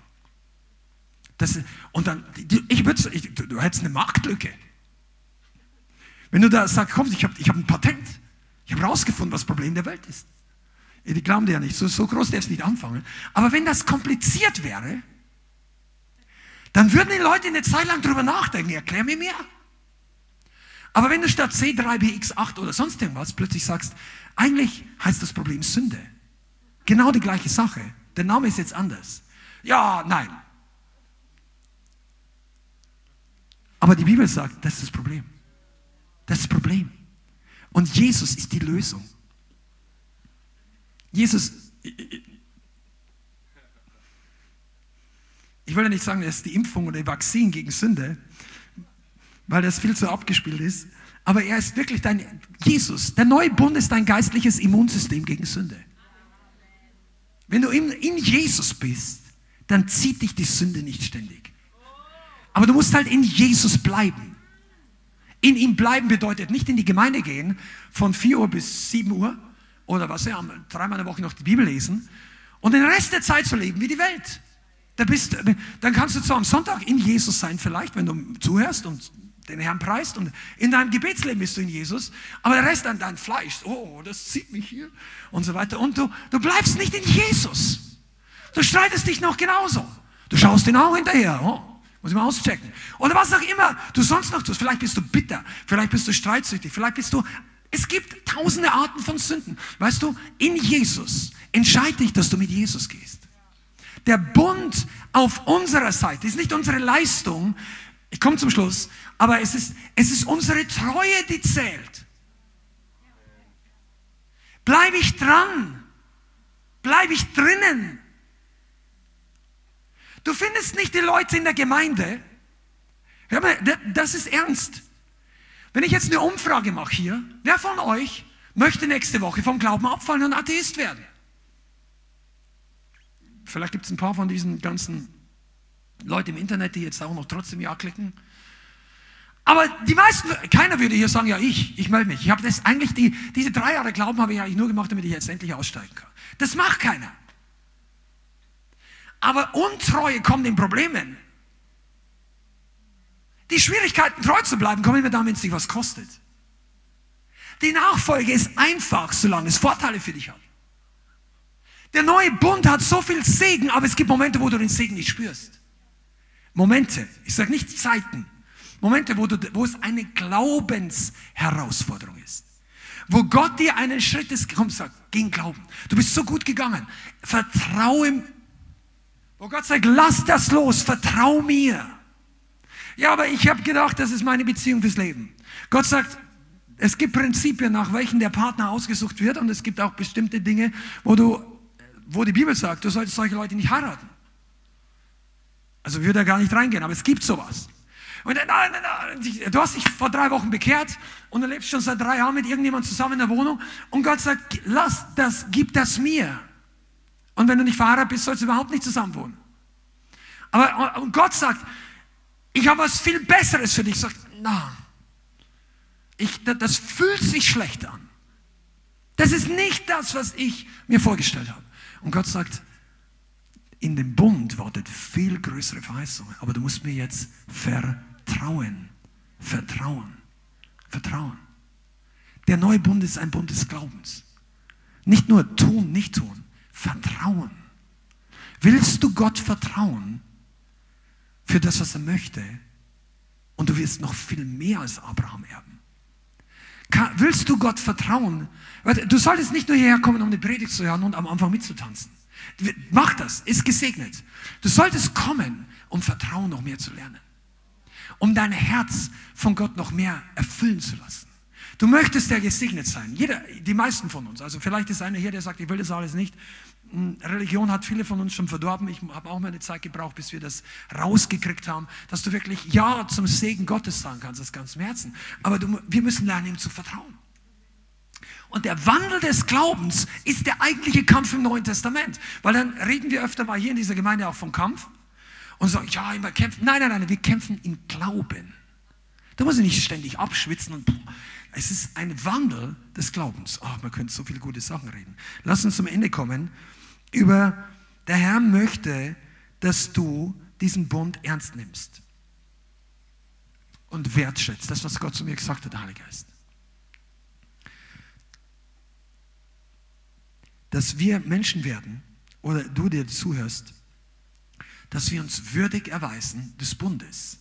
Das, und dann, ich würde, du, du hättest eine Marktlücke. Wenn du da sagst, komm, ich habe ich hab ein Patent, ich habe rausgefunden, was das Problem der Welt ist. Die glauben dir ja nicht, so, so groß darfst du nicht anfangen. Aber wenn das kompliziert wäre, dann würden die Leute eine Zeit lang drüber nachdenken, erklär mir mehr. Aber wenn du statt C3BX8 oder sonst irgendwas plötzlich sagst, eigentlich heißt das Problem Sünde. Genau die gleiche Sache. Der Name ist jetzt anders. Ja, nein. Aber die Bibel sagt, das ist das Problem. Das ist das Problem. Und Jesus ist die Lösung. Jesus, ich will ja nicht sagen, ist die Impfung oder die Vakzin gegen Sünde, weil das viel zu abgespielt ist. Aber er ist wirklich dein, Jesus, der neue Bund ist dein geistliches Immunsystem gegen Sünde. Wenn du in, in Jesus bist, dann zieht dich die Sünde nicht ständig. Aber du musst halt in Jesus bleiben. In ihm bleiben bedeutet nicht in die Gemeinde gehen von 4 Uhr bis 7 Uhr oder was ja, dreimal in der Woche noch die Bibel lesen und den Rest der Zeit zu leben wie die Welt. Da bist, dann kannst du zwar am Sonntag in Jesus sein, vielleicht, wenn du zuhörst und den Herrn preist und in deinem Gebetsleben bist du in Jesus, aber der Rest an dein Fleisch, oh, das zieht mich hier und so weiter. Und du, du bleibst nicht in Jesus. Du streitest dich noch genauso. Du schaust ihn auch hinterher. Oh, muss ich mal auschecken. Oder was auch immer du sonst noch tust. Vielleicht bist du bitter, vielleicht bist du streitsüchtig, vielleicht bist du. Es gibt tausende Arten von Sünden. Weißt du, in Jesus entscheide dich, dass du mit Jesus gehst. Der Bund auf unserer Seite ist nicht unsere Leistung, ich komme zum Schluss, aber es ist, es ist unsere Treue, die zählt. Bleibe ich dran? Bleibe ich drinnen? Du findest nicht die Leute in der Gemeinde. Hör mal, das ist ernst. Wenn ich jetzt eine Umfrage mache hier, wer von euch möchte nächste Woche vom Glauben abfallen und Atheist werden? Vielleicht gibt es ein paar von diesen ganzen Leuten im Internet, die jetzt auch noch trotzdem Ja klicken. Aber die meisten, keiner würde hier sagen, ja, ich, ich melde mich. Ich habe das eigentlich, die, diese drei Jahre Glauben habe ich eigentlich nur gemacht, damit ich jetzt endlich aussteigen kann. Das macht keiner. Aber Untreue kommt in Problemen. Die Schwierigkeiten, treu zu bleiben, kommen immer dann, wenn es dich was kostet. Die Nachfolge ist einfach, solange es Vorteile für dich hat. Der neue Bund hat so viel Segen, aber es gibt Momente, wo du den Segen nicht spürst. Momente, ich sage nicht Zeiten, Momente, wo, du, wo es eine Glaubensherausforderung ist. Wo Gott dir einen Schritt ist, komm, sag, gegen Glauben. Du bist so gut gegangen. Vertraue, wo Gott sagt, lass das los, vertrau mir. Ja, aber ich habe gedacht, das ist meine Beziehung fürs Leben. Gott sagt, es gibt Prinzipien, nach welchen der Partner ausgesucht wird und es gibt auch bestimmte Dinge, wo du, wo die Bibel sagt, du solltest solche Leute nicht heiraten. Also würde er gar nicht reingehen, aber es gibt sowas. Und dann, du hast dich vor drei Wochen bekehrt und du lebst schon seit drei Jahren mit irgendjemandem zusammen in der Wohnung und Gott sagt, lass das, gib das mir. Und wenn du nicht verheiratet bist, sollst du überhaupt nicht zusammen wohnen. Aber und Gott sagt, ich habe was viel Besseres für dich. Sagt, na, ich, das fühlt sich schlecht an. Das ist nicht das, was ich mir vorgestellt habe. Und Gott sagt, in dem Bund wartet viel größere Verheißungen, aber du musst mir jetzt vertrauen. Vertrauen. Vertrauen. Der neue Bund ist ein Bund des Glaubens. Nicht nur tun, nicht tun. Vertrauen. Willst du Gott vertrauen für das, was er möchte? Und du wirst noch viel mehr als Abraham erben. Willst du Gott vertrauen? Du solltest nicht nur hierher kommen, um eine Predigt zu hören und am Anfang mitzutanzen. Mach das, ist gesegnet. Du solltest kommen, um Vertrauen noch mehr zu lernen. Um dein Herz von Gott noch mehr erfüllen zu lassen. Du möchtest ja gesegnet sein. Jeder, die meisten von uns. Also vielleicht ist einer hier, der sagt, ich will das alles nicht. Hm, Religion hat viele von uns schon verdorben. Ich habe auch mal eine Zeit gebraucht, bis wir das rausgekriegt haben, dass du wirklich Ja zum Segen Gottes sagen kannst, aus ganzem Herzen. Aber du, wir müssen lernen, ihm zu vertrauen. Und der Wandel des Glaubens ist der eigentliche Kampf im Neuen Testament. Weil dann reden wir öfter mal hier in dieser Gemeinde auch vom Kampf und sagen, ja, immer kämpfen. Nein, nein, nein, wir kämpfen im Glauben. Da muss ich nicht ständig abschwitzen und es ist ein Wandel des Glaubens. Oh, man könnte so viele gute Sachen reden. Lass uns zum Ende kommen. Über der Herr möchte, dass du diesen Bund ernst nimmst und wertschätzt. Das, was Gott zu mir gesagt hat, der Heilige Geist. dass wir Menschen werden, oder du dir zuhörst, dass wir uns würdig erweisen des Bundes.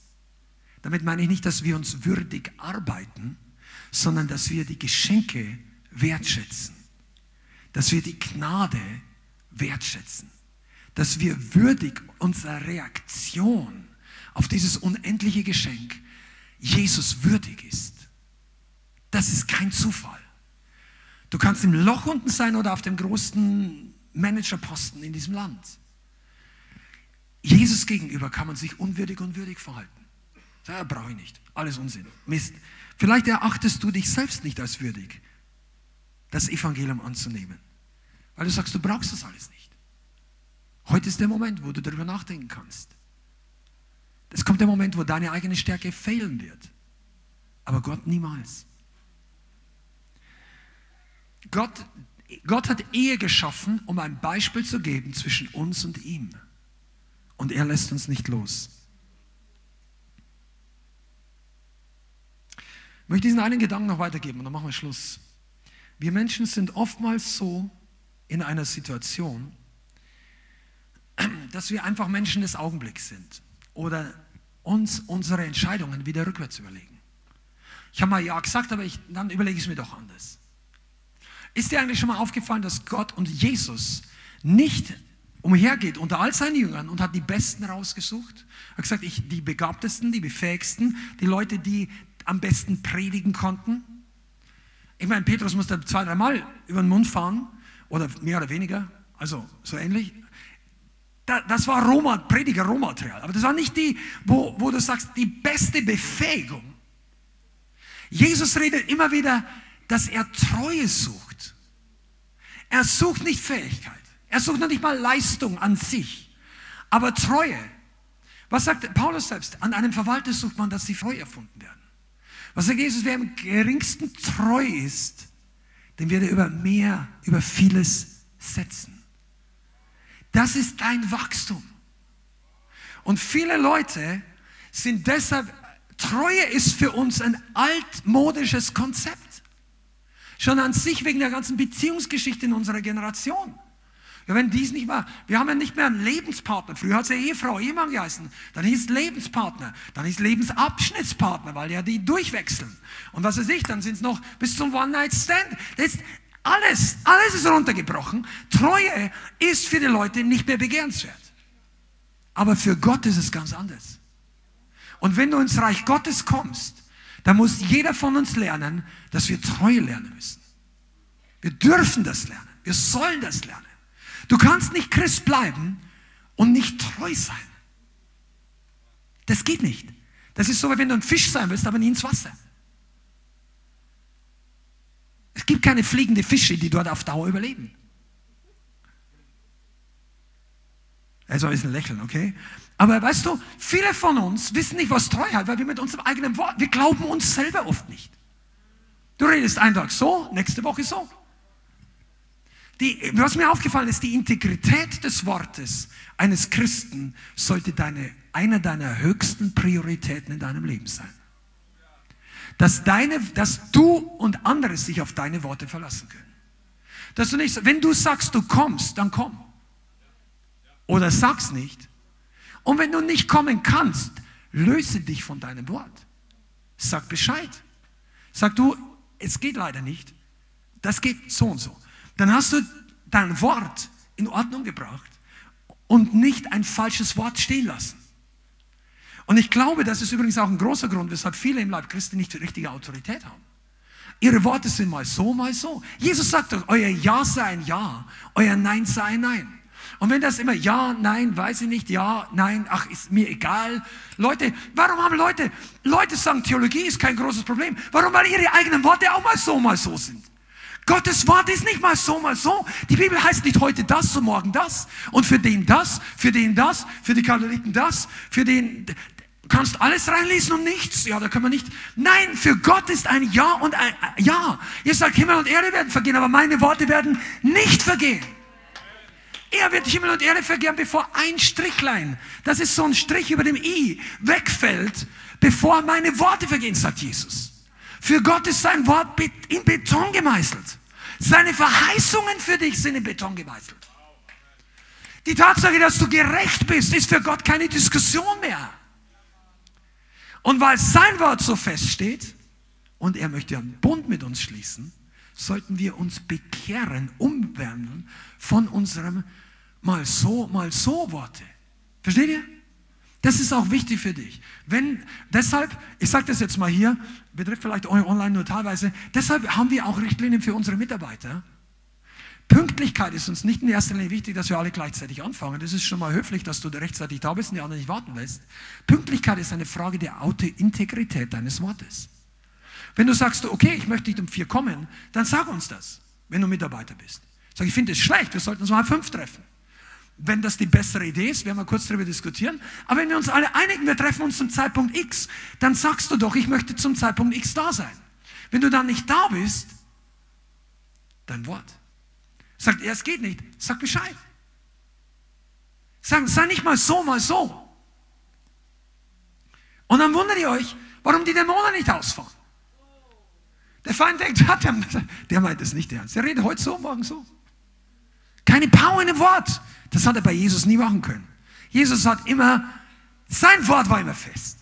Damit meine ich nicht, dass wir uns würdig arbeiten, sondern dass wir die Geschenke wertschätzen, dass wir die Gnade wertschätzen, dass wir würdig unserer Reaktion auf dieses unendliche Geschenk Jesus würdig ist. Das ist kein Zufall. Du kannst im Loch unten sein oder auf dem großen Managerposten in diesem Land. Jesus gegenüber kann man sich unwürdig und würdig verhalten. Ja, brauche ich nicht. Alles Unsinn. Mist. Vielleicht erachtest du dich selbst nicht als würdig, das Evangelium anzunehmen. Weil du sagst, du brauchst das alles nicht. Heute ist der Moment, wo du darüber nachdenken kannst. Es kommt der Moment, wo deine eigene Stärke fehlen wird. Aber Gott niemals. Gott, Gott hat Ehe geschaffen, um ein Beispiel zu geben zwischen uns und ihm. Und er lässt uns nicht los. Ich möchte diesen einen Gedanken noch weitergeben und dann machen wir Schluss. Wir Menschen sind oftmals so in einer Situation, dass wir einfach Menschen des Augenblicks sind oder uns unsere Entscheidungen wieder rückwärts überlegen. Ich habe mal Ja gesagt, aber ich, dann überlege ich es mir doch anders. Ist dir eigentlich schon mal aufgefallen, dass Gott und Jesus nicht umhergeht unter all seinen Jüngern und hat die Besten rausgesucht? Er hat gesagt, ich, die begabtesten, die befähigsten, die Leute, die am besten predigen konnten. Ich meine, Petrus musste zwei, dreimal über den Mund fahren oder mehr oder weniger, also so ähnlich. das war Roma, Prediger, Rohmaterial. Aber das war nicht die, wo, wo du sagst, die beste Befähigung. Jesus redet immer wieder, dass er Treue sucht. Er sucht nicht Fähigkeit. Er sucht noch nicht mal Leistung an sich, aber Treue. Was sagt Paulus selbst? An einem Verwalter sucht man, dass sie treu erfunden werden. Was sagt Jesus? Wer am geringsten treu ist, den wird er über mehr, über vieles setzen. Das ist dein Wachstum. Und viele Leute sind deshalb Treue ist für uns ein altmodisches Konzept. Schon an sich wegen der ganzen Beziehungsgeschichte in unserer Generation. Ja, wenn dies nicht war, wir haben ja nicht mehr einen Lebenspartner. Früher hat es ja Ehefrau, Ehemann geheißen. Dann hieß es Lebenspartner. Dann hieß Lebensabschnittspartner, weil ja die durchwechseln. Und was weiß ich, dann sind es noch bis zum One-Night-Stand. Alles, alles ist runtergebrochen. Treue ist für die Leute nicht mehr begehrenswert. Aber für Gott ist es ganz anders. Und wenn du ins Reich Gottes kommst, dann muss jeder von uns lernen, dass wir Treue lernen müssen. Wir dürfen das lernen. Wir sollen das lernen. Du kannst nicht Christ bleiben und nicht treu sein. Das geht nicht. Das ist so, wie wenn du ein Fisch sein willst, aber nie ins Wasser. Es gibt keine fliegende Fische, die dort auf Dauer überleben. Also ist ein Lächeln, okay? Aber weißt du, viele von uns wissen nicht, was Treuheit, weil wir mit unserem eigenen Wort, wir glauben uns selber oft nicht. Du redest einen Tag so, nächste Woche so. Die, was mir aufgefallen ist, die Integrität des Wortes eines Christen sollte deine, eine deiner höchsten Prioritäten in deinem Leben sein. Dass, deine, dass du und andere sich auf deine Worte verlassen können. Dass du nicht, wenn du sagst, du kommst, dann komm. Oder sag's nicht. Und wenn du nicht kommen kannst, löse dich von deinem Wort. Sag Bescheid. Sag du, es geht leider nicht. Das geht so und so. Dann hast du dein Wort in Ordnung gebracht und nicht ein falsches Wort stehen lassen. Und ich glaube, das ist übrigens auch ein großer Grund, weshalb viele im Leib Christi nicht die richtige Autorität haben. Ihre Worte sind mal so, mal so. Jesus sagt doch, euer Ja sei ein Ja, euer Nein sei ein Nein. Und wenn das immer Ja, Nein, weiß ich nicht, Ja, Nein, ach, ist mir egal. Leute, warum haben Leute, Leute sagen, Theologie ist kein großes Problem. Warum? Weil ihre eigenen Worte auch mal so, mal so sind. Gottes Wort ist nicht mal so, mal so. Die Bibel heißt nicht heute das und morgen das. Und für den das, für den das, für die Katholiken das, für den, kannst alles reinlesen und nichts. Ja, da können wir nicht. Nein, für Gott ist ein Ja und ein Ja. Ihr sagt, Himmel und Erde werden vergehen, aber meine Worte werden nicht vergehen. Er wird Himmel und Erde vergehen, bevor ein Strichlein, das ist so ein Strich über dem I, wegfällt, bevor meine Worte vergehen, sagt Jesus. Für Gott ist sein Wort in Beton gemeißelt. Seine Verheißungen für dich sind in Beton gemeißelt. Die Tatsache, dass du gerecht bist, ist für Gott keine Diskussion mehr. Und weil sein Wort so feststeht und er möchte einen Bund mit uns schließen, sollten wir uns bekehren, umwandeln von unserem mal so, mal so Worte. Versteht ihr? Das ist auch wichtig für dich. Wenn, deshalb, ich sage das jetzt mal hier, betrifft vielleicht euch online nur teilweise, deshalb haben wir auch Richtlinien für unsere Mitarbeiter. Pünktlichkeit ist uns nicht in erster Linie wichtig, dass wir alle gleichzeitig anfangen. Das ist schon mal höflich, dass du rechtzeitig da bist und die anderen nicht warten lässt. Pünktlichkeit ist eine Frage der Integrität deines Wortes. Wenn du sagst, okay, ich möchte nicht um vier kommen, dann sag uns das, wenn du Mitarbeiter bist. Sag, ich finde es schlecht, wir sollten uns mal fünf treffen. Wenn das die bessere Idee ist, werden wir kurz darüber diskutieren. Aber wenn wir uns alle einigen, wir treffen uns zum Zeitpunkt X, dann sagst du doch, ich möchte zum Zeitpunkt X da sein. Wenn du dann nicht da bist, dein Wort. Sagt er, es geht nicht. Sag Bescheid. Sag, sei nicht mal so, mal so. Und dann wundert ihr euch, warum die Dämonen nicht ausfahren. Der Feind denkt, der, der meint es nicht ernst. Der redet heute so, morgen so. Keine Power in dem Wort. Das hat er bei Jesus nie machen können. Jesus hat immer, sein Wort war immer fest.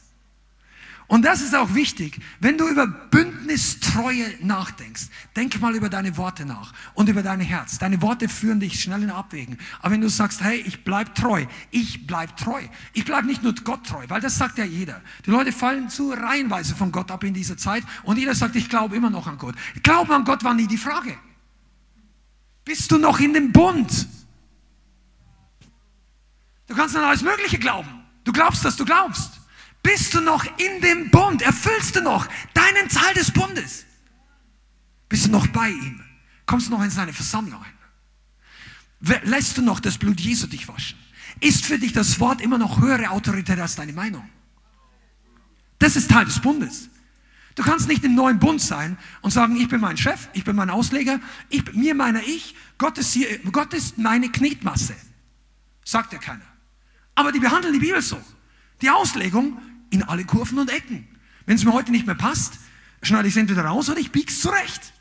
Und das ist auch wichtig, wenn du über Bündnistreue nachdenkst, denk mal über deine Worte nach und über dein Herz. Deine Worte führen dich schnell in Abwägen. Aber wenn du sagst, hey, ich bleib treu, ich bleib treu. Ich bleib nicht nur Gott treu, weil das sagt ja jeder. Die Leute fallen zu reihenweise von Gott ab in dieser Zeit und jeder sagt, ich glaube immer noch an Gott. Glauben an Gott war nie die Frage. Bist du noch in dem Bund? Du kannst an alles Mögliche glauben. Du glaubst, dass du glaubst. Bist du noch in dem Bund? Erfüllst du noch deinen Teil des Bundes? Bist du noch bei ihm? Kommst du noch in seine Versammlung ein? Lässt du noch das Blut Jesu dich waschen? Ist für dich das Wort immer noch höhere Autorität als deine Meinung? Das ist Teil des Bundes. Du kannst nicht im neuen Bund sein und sagen, ich bin mein Chef, ich bin mein Ausleger, ich, mir meiner ich, Gott ist, hier, Gott ist meine Knetmasse. Sagt ja keiner. Aber die behandeln die Bibel so. Die Auslegung in alle Kurven und Ecken. Wenn es mir heute nicht mehr passt, schneide ich es entweder raus oder ich biege es zurecht.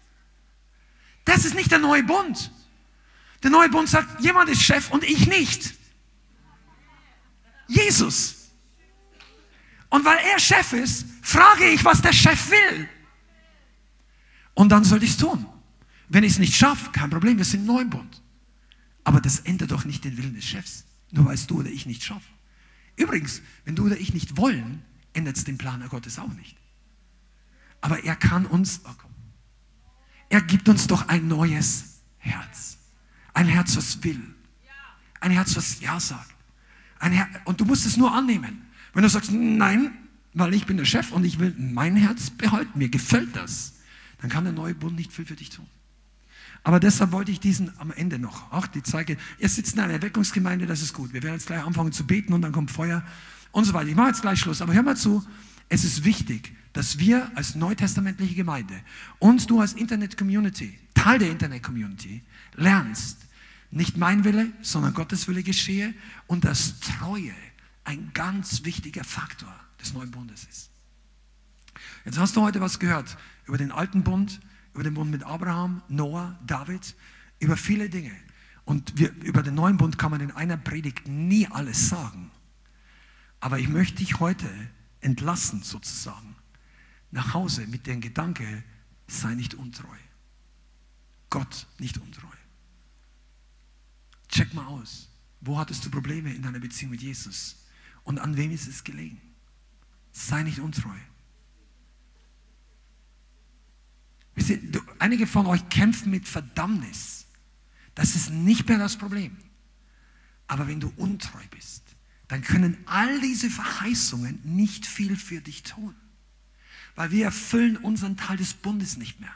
Das ist nicht der neue Bund. Der neue Bund sagt, jemand ist Chef und ich nicht. Jesus. Und weil er Chef ist, frage ich, was der Chef will. Und dann soll ich es tun. Wenn ich es nicht schaffe, kein Problem, wir sind im neuen Bund. Aber das ändert doch nicht den Willen des Chefs, nur weil es du oder ich nicht schaffen. Übrigens, wenn du oder ich nicht wollen, ändert es den Plan Gottes auch nicht. Aber er kann uns, oh komm, er gibt uns doch ein neues Herz. Ein Herz, was will. Ein Herz, was Ja sagt. Ein Her und du musst es nur annehmen. Wenn du sagst, nein, weil ich bin der Chef und ich will mein Herz behalten, mir gefällt das, dann kann der neue Bund nicht viel für dich tun. Aber deshalb wollte ich diesen am Ende noch, ach, die zeige, ihr sitzt in einer Erweckungsgemeinde, das ist gut. Wir werden jetzt gleich anfangen zu beten und dann kommt Feuer und so weiter. Ich mache jetzt gleich Schluss, aber hör mal zu, es ist wichtig, dass wir als neutestamentliche Gemeinde und du als Internet-Community, Teil der Internet-Community, lernst, nicht mein Wille, sondern Gottes Wille geschehe und dass Treue ein ganz wichtiger Faktor des neuen Bundes ist. Jetzt hast du heute was gehört über den alten Bund, über den Bund mit Abraham, Noah, David, über viele Dinge. Und wir, über den neuen Bund kann man in einer Predigt nie alles sagen. Aber ich möchte dich heute entlassen, sozusagen, nach Hause mit dem Gedanke, sei nicht untreu. Gott nicht untreu. Check mal aus. Wo hattest du Probleme in deiner Beziehung mit Jesus? Und an wem ist es gelegen? Sei nicht untreu. Einige von euch kämpfen mit Verdammnis. Das ist nicht mehr das Problem. Aber wenn du untreu bist, dann können all diese Verheißungen nicht viel für dich tun. Weil wir erfüllen unseren Teil des Bundes nicht mehr.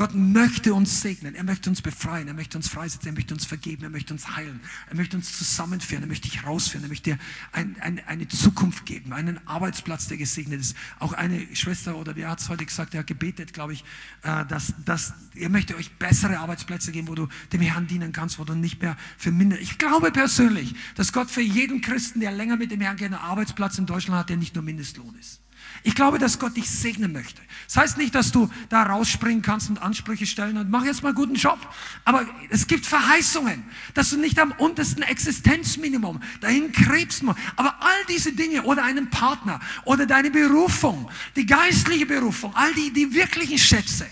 Gott möchte uns segnen, er möchte uns befreien, er möchte uns freisetzen, er möchte uns vergeben, er möchte uns heilen, er möchte uns zusammenführen, er möchte dich rausführen, er möchte dir ein, ein, eine Zukunft geben, einen Arbeitsplatz, der gesegnet ist. Auch eine Schwester oder wer hat es heute gesagt, der hat gebetet, glaube ich, äh, dass, dass er möchte euch bessere Arbeitsplätze geben, wo du dem Herrn dienen kannst, wo du nicht mehr für minder. Ich glaube persönlich, dass Gott für jeden Christen, der länger mit dem Herrn geht, einen Arbeitsplatz in Deutschland hat, der nicht nur Mindestlohn ist. Ich glaube, dass Gott dich segnen möchte. Das heißt nicht, dass du da rausspringen kannst und Ansprüche stellen und mach jetzt mal einen guten Job. Aber es gibt Verheißungen, dass du nicht am untersten Existenzminimum dahin krebst. Aber all diese Dinge oder einen Partner oder deine Berufung, die geistliche Berufung, all die, die wirklichen Schätze,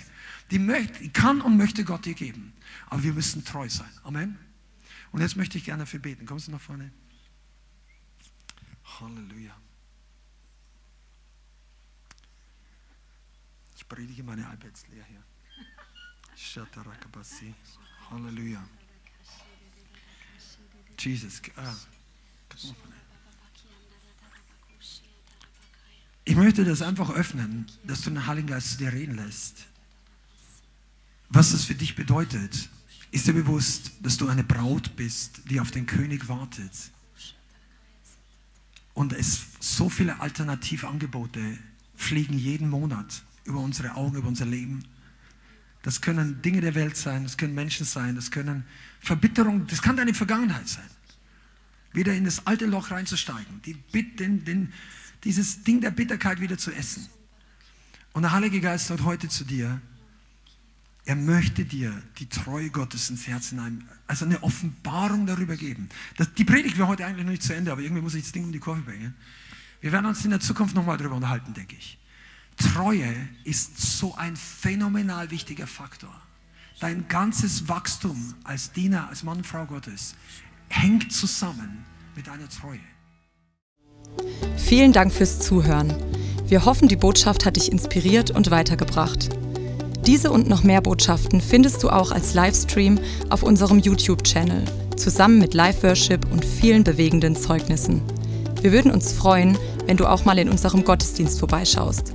die, möchte, die kann und möchte Gott dir geben. Aber wir müssen treu sein. Amen. Und jetzt möchte ich gerne dafür beten. Kommst du nach vorne? Halleluja. Predige meine iPads leer hier. Halleluja. Jesus. Ah. Ich möchte das einfach öffnen, dass du den Heiligen Geist zu dir reden lässt. Was das für dich bedeutet, ist dir bewusst, dass du eine Braut bist, die auf den König wartet. Und es so viele Alternativangebote fliegen jeden Monat über unsere Augen, über unser Leben. Das können Dinge der Welt sein, das können Menschen sein, das können Verbitterungen, das kann deine Vergangenheit sein. Wieder in das alte Loch reinzusteigen, die, den, den, dieses Ding der Bitterkeit wieder zu essen. Und der Heilige Geist sagt heute zu dir, er möchte dir die Treue Gottes ins Herz hinein, also eine Offenbarung darüber geben. Das, die Predigt wäre heute eigentlich noch nicht zu Ende, aber irgendwie muss ich das Ding um die Kurve bringen. Wir werden uns in der Zukunft nochmal darüber unterhalten, denke ich. Treue ist so ein phänomenal wichtiger Faktor. Dein ganzes Wachstum als Diener, als Mann und Frau Gottes hängt zusammen mit deiner Treue. Vielen Dank fürs Zuhören. Wir hoffen, die Botschaft hat dich inspiriert und weitergebracht. Diese und noch mehr Botschaften findest du auch als Livestream auf unserem YouTube-Channel, zusammen mit Live-Worship und vielen bewegenden Zeugnissen. Wir würden uns freuen, wenn du auch mal in unserem Gottesdienst vorbeischaust.